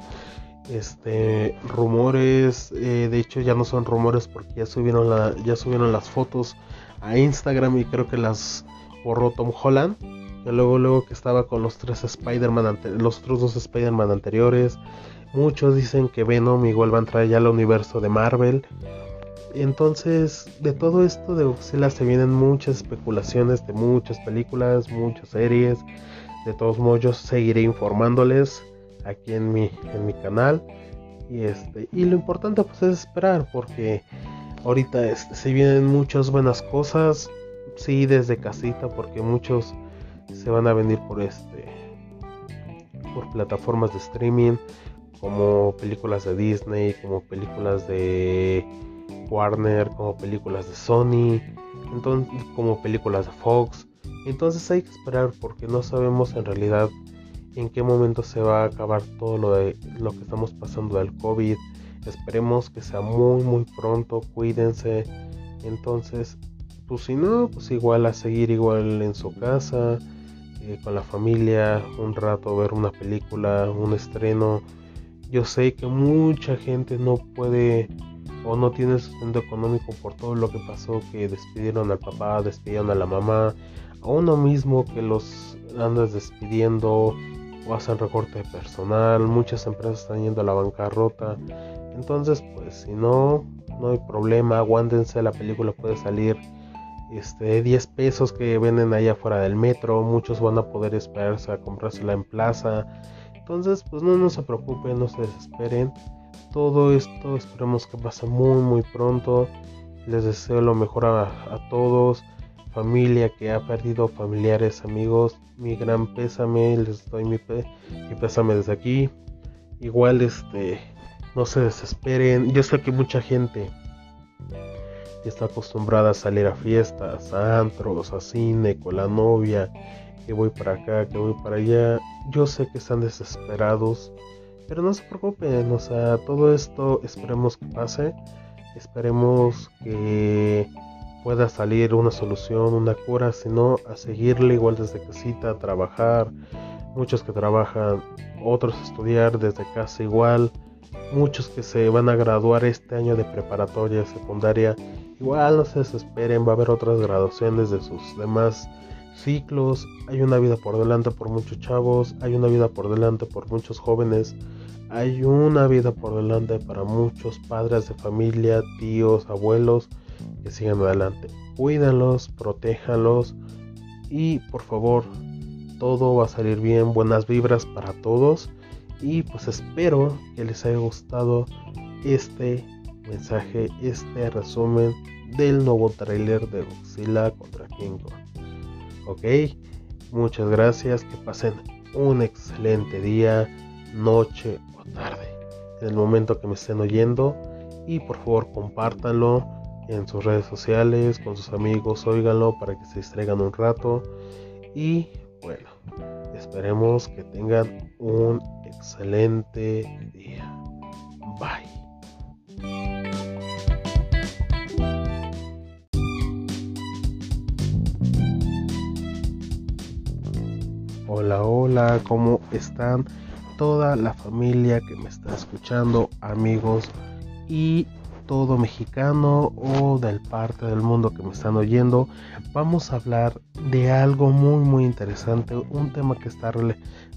Este rumores, eh, de hecho ya no son rumores porque ya subieron ya subieron las fotos a Instagram y creo que las borró Tom Holland luego, luego que estaba con los tres Spider-Man, los otros dos Spider-Man anteriores. Muchos dicen que Venom igual va a entrar ya al universo de Marvel. Entonces, de todo esto de Godzilla se vienen muchas especulaciones de muchas películas, muchas series. De todos modos, seguiré informándoles aquí en mi, en mi canal. Y, este, y lo importante pues es esperar porque ahorita este, se vienen muchas buenas cosas. Sí, desde casita porque muchos se van a venir por este por plataformas de streaming como películas de Disney, como películas de Warner, como películas de Sony, entonces como películas de Fox. Entonces hay que esperar porque no sabemos en realidad en qué momento se va a acabar todo lo de lo que estamos pasando del COVID. Esperemos que sea muy muy pronto, cuídense, Entonces, pues si no, pues igual a seguir igual en su casa, eh, con la familia, un rato ver una película, un estreno. Yo sé que mucha gente no puede o no tiene sustento económico por todo lo que pasó, que despidieron al papá, despidieron a la mamá, a uno mismo que los andas despidiendo o hacen recorte personal, muchas empresas están yendo a la bancarrota. Entonces, pues si no, no hay problema, aguántense, la película puede salir este 10 pesos que venden allá afuera del metro, muchos van a poder esperarse a comprársela en plaza. Entonces, pues no, no se preocupen, no se desesperen. Todo esto esperemos que pase muy muy pronto. Les deseo lo mejor a, a todos familia que ha perdido familiares, amigos, mi gran pésame, les doy mi, mi pésame desde aquí. Igual, este, no se desesperen. Yo sé que mucha gente está acostumbrada a salir a fiestas, a antros, a cine, con la novia, que voy para acá, que voy para allá. Yo sé que están desesperados, pero no se preocupen, o sea, todo esto esperemos que pase. Esperemos que pueda salir una solución, una cura, sino a seguirle igual desde casita, a trabajar, muchos que trabajan, otros estudiar desde casa igual, muchos que se van a graduar este año de preparatoria, secundaria, igual no se desesperen, va a haber otras graduaciones de sus demás ciclos, hay una vida por delante por muchos chavos, hay una vida por delante por muchos jóvenes, hay una vida por delante para muchos padres de familia, tíos, abuelos, que sigan adelante. Cuídalos, protéjalos y por favor, todo va a salir bien, buenas vibras para todos y pues espero que les haya gustado este mensaje, este resumen del nuevo trailer de Godzilla contra King Kong. Ok, muchas gracias, que pasen un excelente día, noche o tarde en el momento que me estén oyendo y por favor compártanlo en sus redes sociales, con sus amigos, óiganlo para que se distraigan un rato. Y bueno, esperemos que tengan un excelente día. Bye. Hola, hola, ¿cómo están? Toda la familia que me está escuchando, amigos y todo mexicano o del parte del mundo que me están oyendo, vamos a hablar de algo muy muy interesante, un tema que está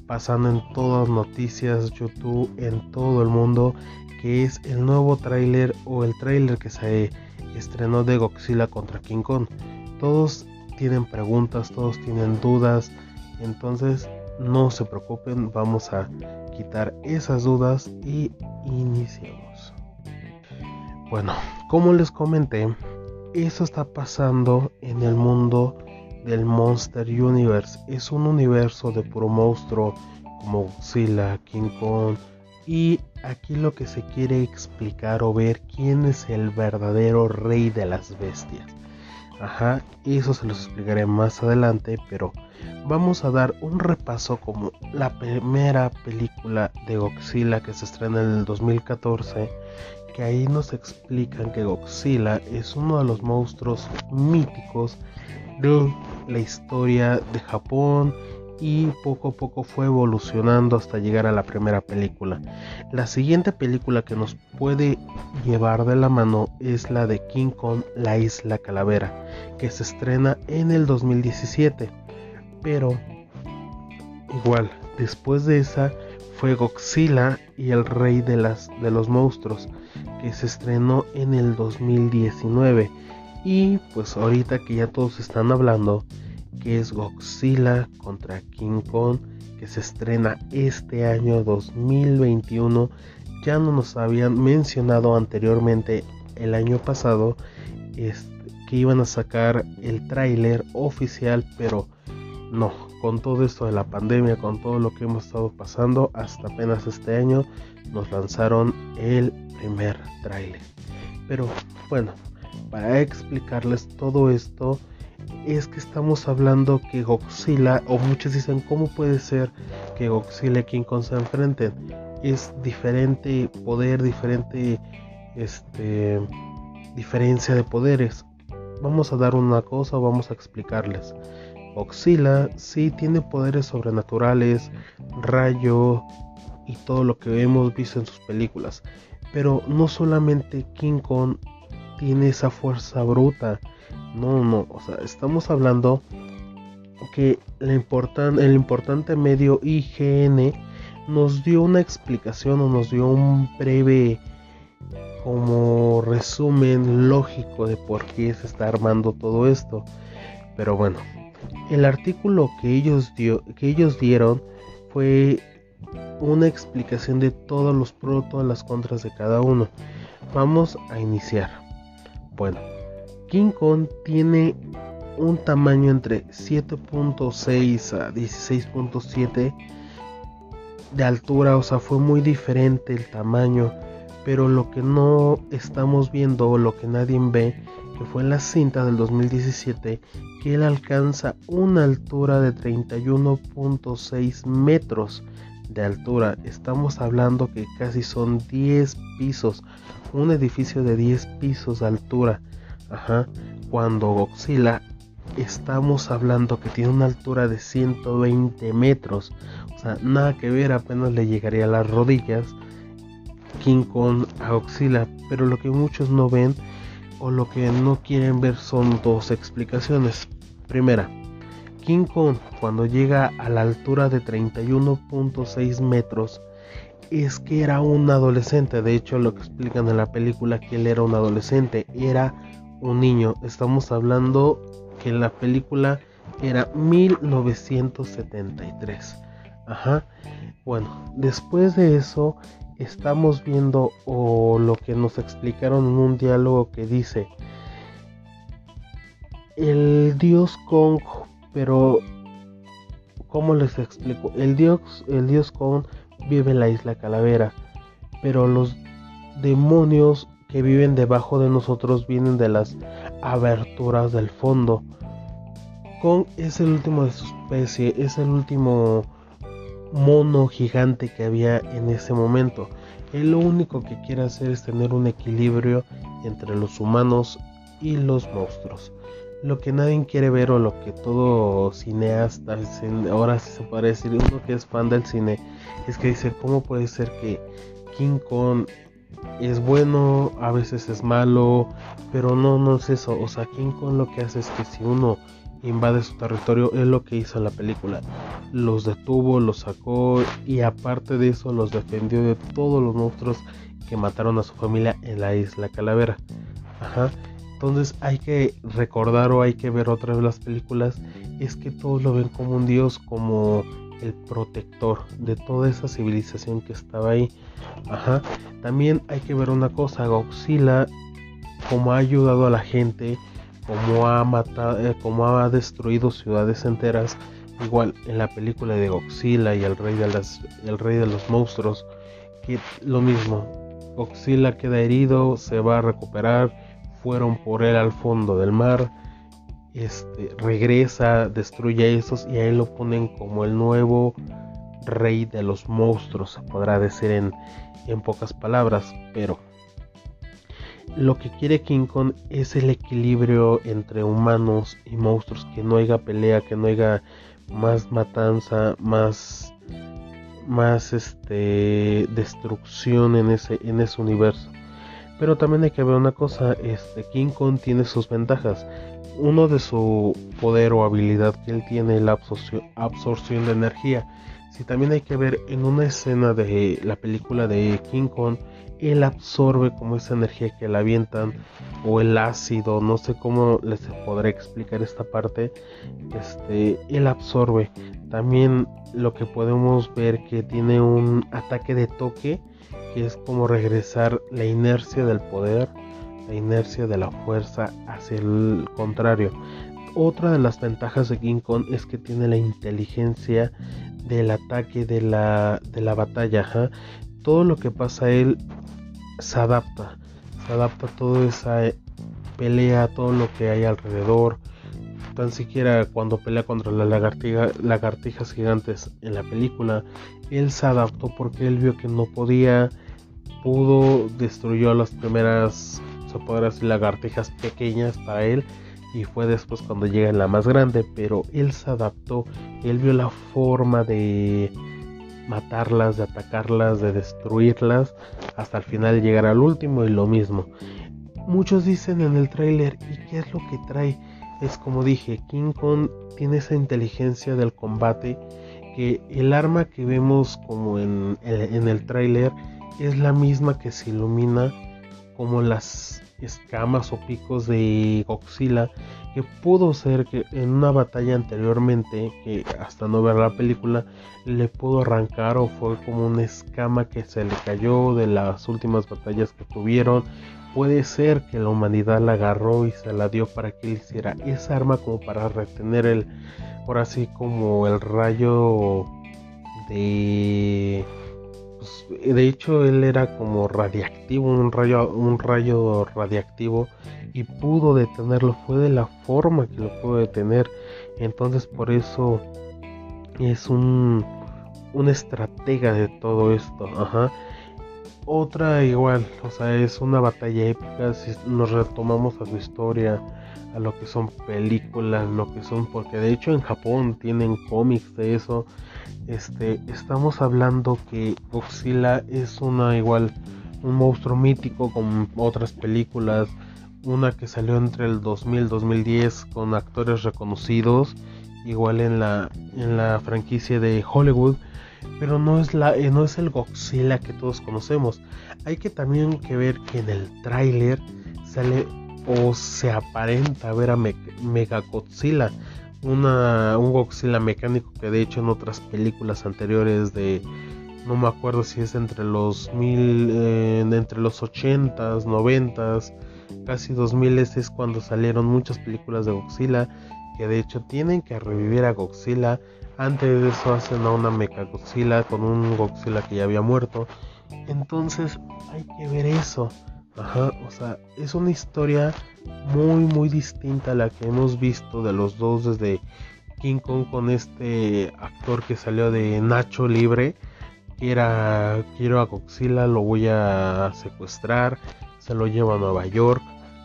pasando en todas noticias, YouTube, en todo el mundo, que es el nuevo tráiler o el tráiler que se estrenó de Godzilla contra King Kong. Todos tienen preguntas, todos tienen dudas, entonces no se preocupen, vamos a quitar esas dudas y iniciamos. Bueno, como les comenté, eso está pasando en el mundo del Monster Universe. Es un universo de puro monstruo como Godzilla, King Kong. Y aquí lo que se quiere explicar o ver quién es el verdadero rey de las bestias. Ajá, eso se los explicaré más adelante, pero vamos a dar un repaso como la primera película de Godzilla que se estrena en el 2014 que ahí nos explican que Godzilla es uno de los monstruos míticos de la historia de Japón y poco a poco fue evolucionando hasta llegar a la primera película. La siguiente película que nos puede llevar de la mano es la de King Kong, la isla calavera, que se estrena en el 2017. Pero igual, después de esa fue Godzilla y el rey de, de los monstruos, que se estrenó en el 2019. Y pues ahorita que ya todos están hablando, que es Godzilla contra King Kong, que se estrena este año 2021. Ya no nos habían mencionado anteriormente el año pasado este, que iban a sacar el tráiler oficial, pero no, con todo esto de la pandemia, con todo lo que hemos estado pasando, hasta apenas este año nos lanzaron el primer tráiler. Pero bueno, para explicarles todo esto, es que estamos hablando que Godzilla, o muchos dicen, ¿cómo puede ser que Godzilla y King Kong se enfrenten? Es diferente poder, diferente este, diferencia de poderes. vamos a dar una cosa, vamos a explicarles. Godzilla sí tiene poderes sobrenaturales, rayo y todo lo que hemos visto en sus películas. Pero no solamente King Kong tiene esa fuerza bruta. No, no, o sea, estamos hablando que el importante medio IGN nos dio una explicación o nos dio un breve como resumen lógico de por qué se está armando todo esto. Pero bueno, el artículo que ellos, dio, que ellos dieron fue una explicación de todos los pros, todas las contras de cada uno. Vamos a iniciar. Bueno, King Kong tiene un tamaño entre 7.6 a 16.7 de altura, o sea, fue muy diferente el tamaño, pero lo que no estamos viendo o lo que nadie ve, que fue en la cinta del 2017, que él alcanza una altura de 31.6 metros de altura. Estamos hablando que casi son 10 pisos, un edificio de 10 pisos de altura. Ajá. Cuando Godzilla estamos hablando que tiene una altura de 120 metros. O sea, nada que ver, apenas le llegaría a las rodillas. King Kong a Godzilla. Pero lo que muchos no ven o lo que no quieren ver son dos explicaciones. Primera, King Kong cuando llega a la altura de 31.6 metros es que era un adolescente. De hecho, lo que explican en la película que él era un adolescente, era un niño. Estamos hablando que la película era 1973. Ajá. Bueno, después de eso estamos viendo o lo que nos explicaron en un diálogo que dice el dios Kong, pero ¿cómo les explico? El dios el dios Kong vive en la isla Calavera, pero los demonios que viven debajo de nosotros vienen de las aberturas del fondo. Kong es el último de su especie, es el último mono gigante que había en ese momento. Él lo único que quiere hacer es tener un equilibrio entre los humanos y los monstruos. Lo que nadie quiere ver o lo que todo cineasta, ahora sí se puede decir, uno que es fan del cine, es que dice, ¿cómo puede ser que King Kong es bueno, a veces es malo, pero no, no es eso. O sea, King Kong lo que hace es que si uno invade su territorio, es lo que hizo en la película. Los detuvo, los sacó y aparte de eso los defendió de todos los monstruos que mataron a su familia en la isla Calavera. Ajá. Entonces hay que recordar o hay que ver otra vez las películas, es que todos lo ven como un dios, como el protector de toda esa civilización que estaba ahí. Ajá. También hay que ver una cosa, Godzilla, como ha ayudado a la gente, como ha matado, eh, como ha destruido ciudades enteras. Igual en la película de Godzilla y el rey de las, el rey de los monstruos, que lo mismo. Godzilla queda herido, se va a recuperar, fueron por él al fondo del mar este, regresa, destruye a esos y a él lo ponen como el nuevo rey de los monstruos, se podrá decir en, en pocas palabras, pero lo que quiere King Kong es el equilibrio entre humanos y monstruos, que no haya pelea, que no haya más matanza, más más este destrucción en ese en ese universo. Pero también hay que ver una cosa, este King Kong tiene sus ventajas uno de su poder o habilidad que él tiene la absorción, de energía. Si también hay que ver en una escena de la película de King Kong, él absorbe como esa energía que le avientan o el ácido, no sé cómo les podré explicar esta parte. Este, él absorbe. También lo que podemos ver que tiene un ataque de toque, que es como regresar la inercia del poder la inercia de la fuerza hacia el contrario. Otra de las ventajas de King Kong es que tiene la inteligencia del ataque de la, de la batalla. Todo lo que pasa a él se adapta. Se adapta a toda esa eh, pelea, todo lo que hay alrededor. Tan siquiera cuando pelea contra las lagartijas gigantes en la película, él se adaptó porque él vio que no podía, pudo, destruyó a las primeras se podrá decir lagartijas pequeñas para él y fue después cuando llega la más grande, pero él se adaptó, él vio la forma de matarlas, de atacarlas, de destruirlas, hasta el final llegar al último y lo mismo. Muchos dicen en el tráiler, ¿y qué es lo que trae? Es como dije, King Kong tiene esa inteligencia del combate que el arma que vemos como en, en el tráiler es la misma que se ilumina como las escamas o picos de Godzilla que pudo ser que en una batalla anteriormente que hasta no ver la película le pudo arrancar o fue como una escama que se le cayó de las últimas batallas que tuvieron. Puede ser que la humanidad la agarró y se la dio para que él hiciera esa arma como para retener el por así como el rayo de pues, de hecho él era como radiactivo, un rayo, un rayo radiactivo y pudo detenerlo, fue de la forma que lo pudo detener. Entonces por eso es un, un estratega de todo esto. Ajá. Otra igual, o sea, es una batalla épica si nos retomamos a su historia, a lo que son películas, lo que son, porque de hecho en Japón tienen cómics de eso este, estamos hablando que Godzilla es una igual, un monstruo mítico con otras películas, una que salió entre el 2000 2010 con actores reconocidos, igual en la, en la franquicia de Hollywood, pero no es, la, eh, no es el Godzilla que todos conocemos. Hay que también que ver que en el tráiler sale o se aparenta ver a Mega Godzilla una, un Godzilla mecánico que de hecho en otras películas anteriores de no me acuerdo si es entre los mil eh, entre los 80s, 90s, casi 2000 es cuando salieron muchas películas de Godzilla que de hecho tienen que revivir a Godzilla. Antes de eso hacen a una Mecha Godzilla con un Godzilla que ya había muerto. Entonces hay que ver eso. Ajá, o sea, es una historia muy muy distinta a la que hemos visto de los dos desde King Kong con este actor que salió de Nacho Libre, que era quiero a Godzilla, lo voy a secuestrar, se lo lleva a Nueva York,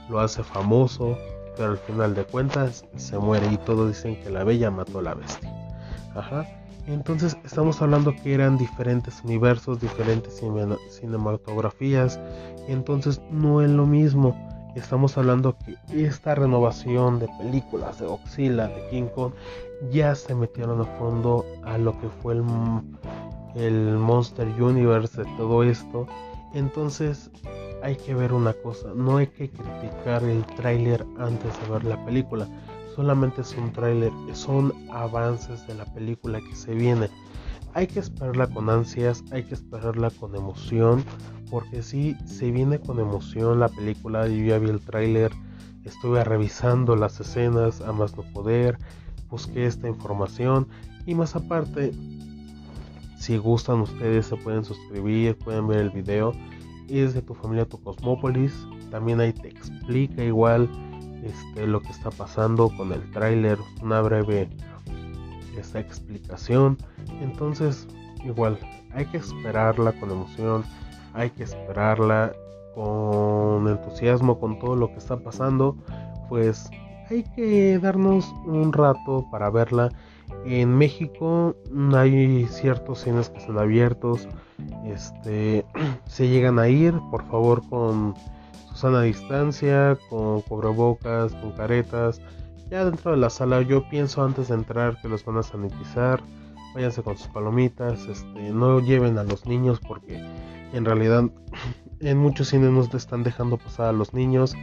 lo hace famoso, pero al final de cuentas se muere y todos dicen que la bella mató a la bestia. Ajá. Entonces estamos hablando que eran diferentes universos, diferentes cinematografías, entonces no es lo mismo. Estamos hablando que esta renovación de películas de Godzilla, de King Kong, ya se metieron a fondo a lo que fue el, el Monster Universe de todo esto. Entonces hay que ver una cosa, no hay que criticar el tráiler antes de ver la película solamente es un tráiler, son avances de la película que se viene. Hay que esperarla con ansias, hay que esperarla con emoción, porque si se viene con emoción la película, yo ya vi el tráiler, estuve revisando las escenas a más no poder, busqué esta información y más aparte, si gustan ustedes se pueden suscribir, pueden ver el video. Es de tu familia, tu Cosmópolis. También ahí te explica igual este, lo que está pasando con el tráiler, una breve esta explicación. Entonces, igual, hay que esperarla con emoción, hay que esperarla con entusiasmo con todo lo que está pasando, pues hay que darnos un rato para verla. En México hay ciertos cines que están abiertos, este, se llegan a ir, por favor con sana distancia, con cubrebocas, con caretas. Ya dentro de la sala yo pienso antes de entrar que los van a sanitizar. Váyanse con sus palomitas, este, no lleven a los niños porque en realidad en muchos cines no te están dejando pasar a los niños.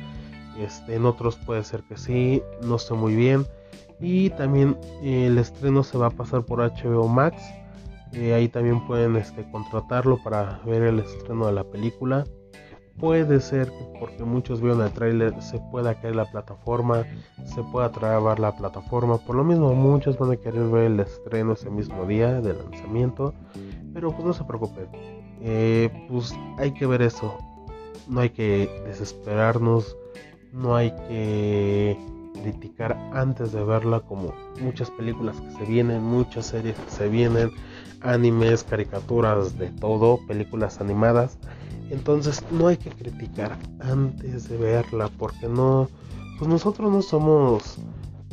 Este, en otros puede ser que sí, no sé muy bien. Y también eh, el estreno se va a pasar por HBO Max. Eh, ahí también pueden este, contratarlo para ver el estreno de la película. Puede ser que porque muchos vieron el tráiler se pueda caer la plataforma, se pueda trabar la plataforma. Por lo mismo muchos van a querer ver el estreno ese mismo día de lanzamiento. Pero pues no se preocupen. Eh, pues hay que ver eso. No hay que desesperarnos. No hay que criticar antes de verla como muchas películas que se vienen, muchas series que se vienen, animes, caricaturas, de todo, películas animadas. Entonces no hay que criticar antes de verla porque no, pues nosotros no somos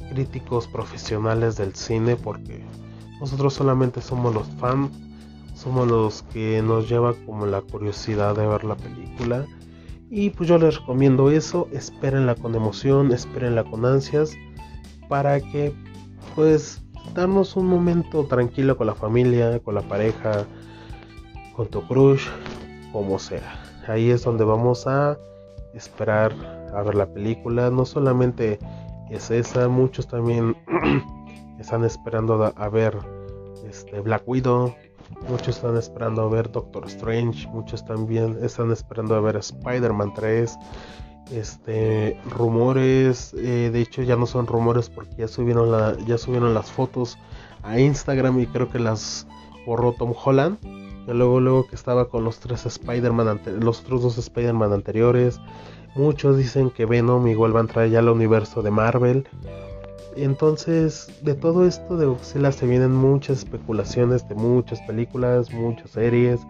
críticos profesionales del cine porque nosotros solamente somos los fans, somos los que nos lleva como la curiosidad de ver la película. Y pues yo les recomiendo eso, espérenla con emoción, espérenla con ansias para que pues darnos un momento tranquilo con la familia, con la pareja, con tu crush, como sea. Ahí es donde vamos a esperar a ver la película. No solamente es esa, muchos también están esperando a ver este Black Widow, muchos están esperando a ver Doctor Strange, muchos también están esperando a ver Spider-Man 3. Este rumores, eh, de hecho ya no son rumores porque ya subieron la, ya subieron las fotos a Instagram y creo que las borró Tom Holland. Y luego, luego que estaba con los tres Spider-Man, los otros dos Spider-Man anteriores. Muchos dicen que Venom igual va a entrar ya al universo de Marvel. Entonces, de todo esto de Godzilla se vienen muchas especulaciones de muchas películas, muchas series.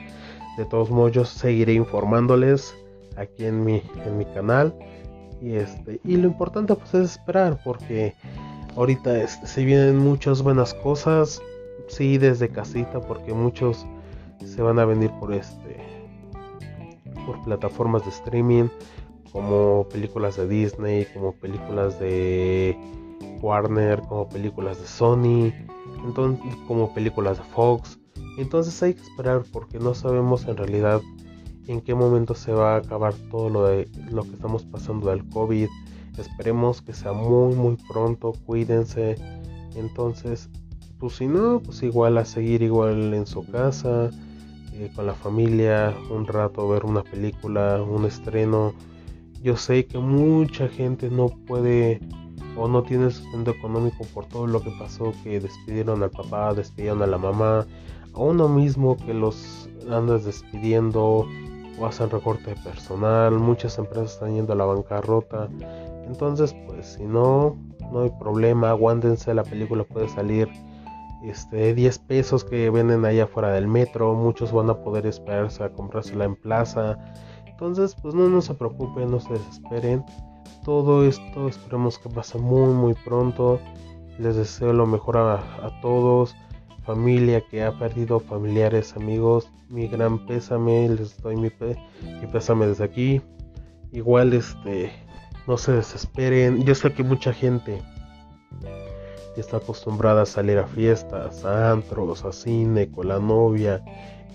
De todos modos, yo seguiré informándoles aquí en mi, en mi canal. Y, este, y lo importante pues es esperar porque ahorita este, se vienen muchas buenas cosas. Sí, desde casita porque muchos se van a venir por este por plataformas de streaming como películas de Disney, como películas de Warner, como películas de Sony, entonces como películas de Fox. Entonces hay que esperar porque no sabemos en realidad en qué momento se va a acabar todo lo de lo que estamos pasando del COVID. Esperemos que sea muy muy pronto, cuídense. Entonces, pues si no, pues igual a seguir igual en su casa, eh, con la familia, un rato ver una película, un estreno. Yo sé que mucha gente no puede o no tiene sustento económico por todo lo que pasó, que despidieron al papá, despidieron a la mamá, a uno mismo que los andas despidiendo o hacen recorte personal, muchas empresas están yendo a la bancarrota. Entonces, pues si no, no hay problema, aguántense, la película puede salir este 10 pesos que venden allá afuera del metro, muchos van a poder esperarse a comprársela en plaza. Entonces, pues no, no se preocupen, no se desesperen. Todo esto esperemos que pase muy muy pronto. Les deseo lo mejor a, todos. Familia que ha perdido familiares, amigos, mi gran pésame, les doy mi, mi pésame desde aquí. Igual este no se desesperen. Yo sé que mucha gente está acostumbrada a salir a fiestas, a antros, a cine con la novia,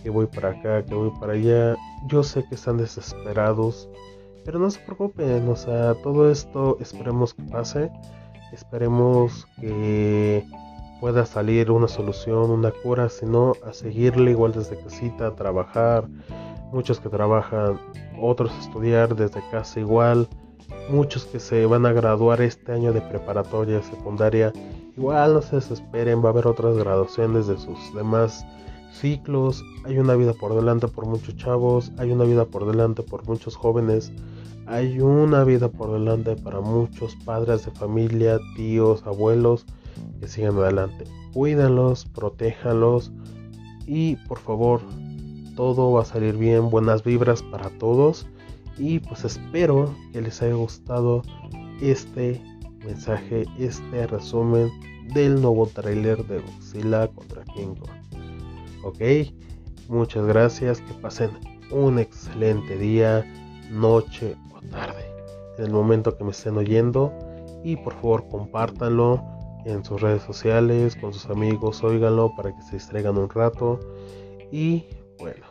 que voy para acá, que voy para allá. Yo sé que están desesperados, pero no se preocupen, o sea, todo esto esperemos que pase, esperemos que pueda salir una solución, una cura, sino a seguirle igual desde casita, a trabajar, muchos que trabajan, otros estudiar desde casa igual, muchos que se van a graduar este año de preparatoria, secundaria, Igual no se desesperen, va a haber otras graduaciones de sus demás ciclos. Hay una vida por delante por muchos chavos, hay una vida por delante por muchos jóvenes, hay una vida por delante para muchos padres de familia, tíos, abuelos que sigan adelante. Cuídanlos, protéjanlos y por favor, todo va a salir bien, buenas vibras para todos y pues espero que les haya gustado este mensaje, este resumen del nuevo trailer de Godzilla contra King Kong. Ok, muchas gracias, que pasen un excelente día, noche o tarde, en el momento que me estén oyendo y por favor compártanlo en sus redes sociales, con sus amigos, óiganlo para que se distraigan un rato y bueno,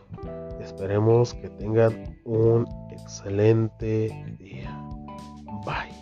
esperemos que tengan un excelente día. Bye.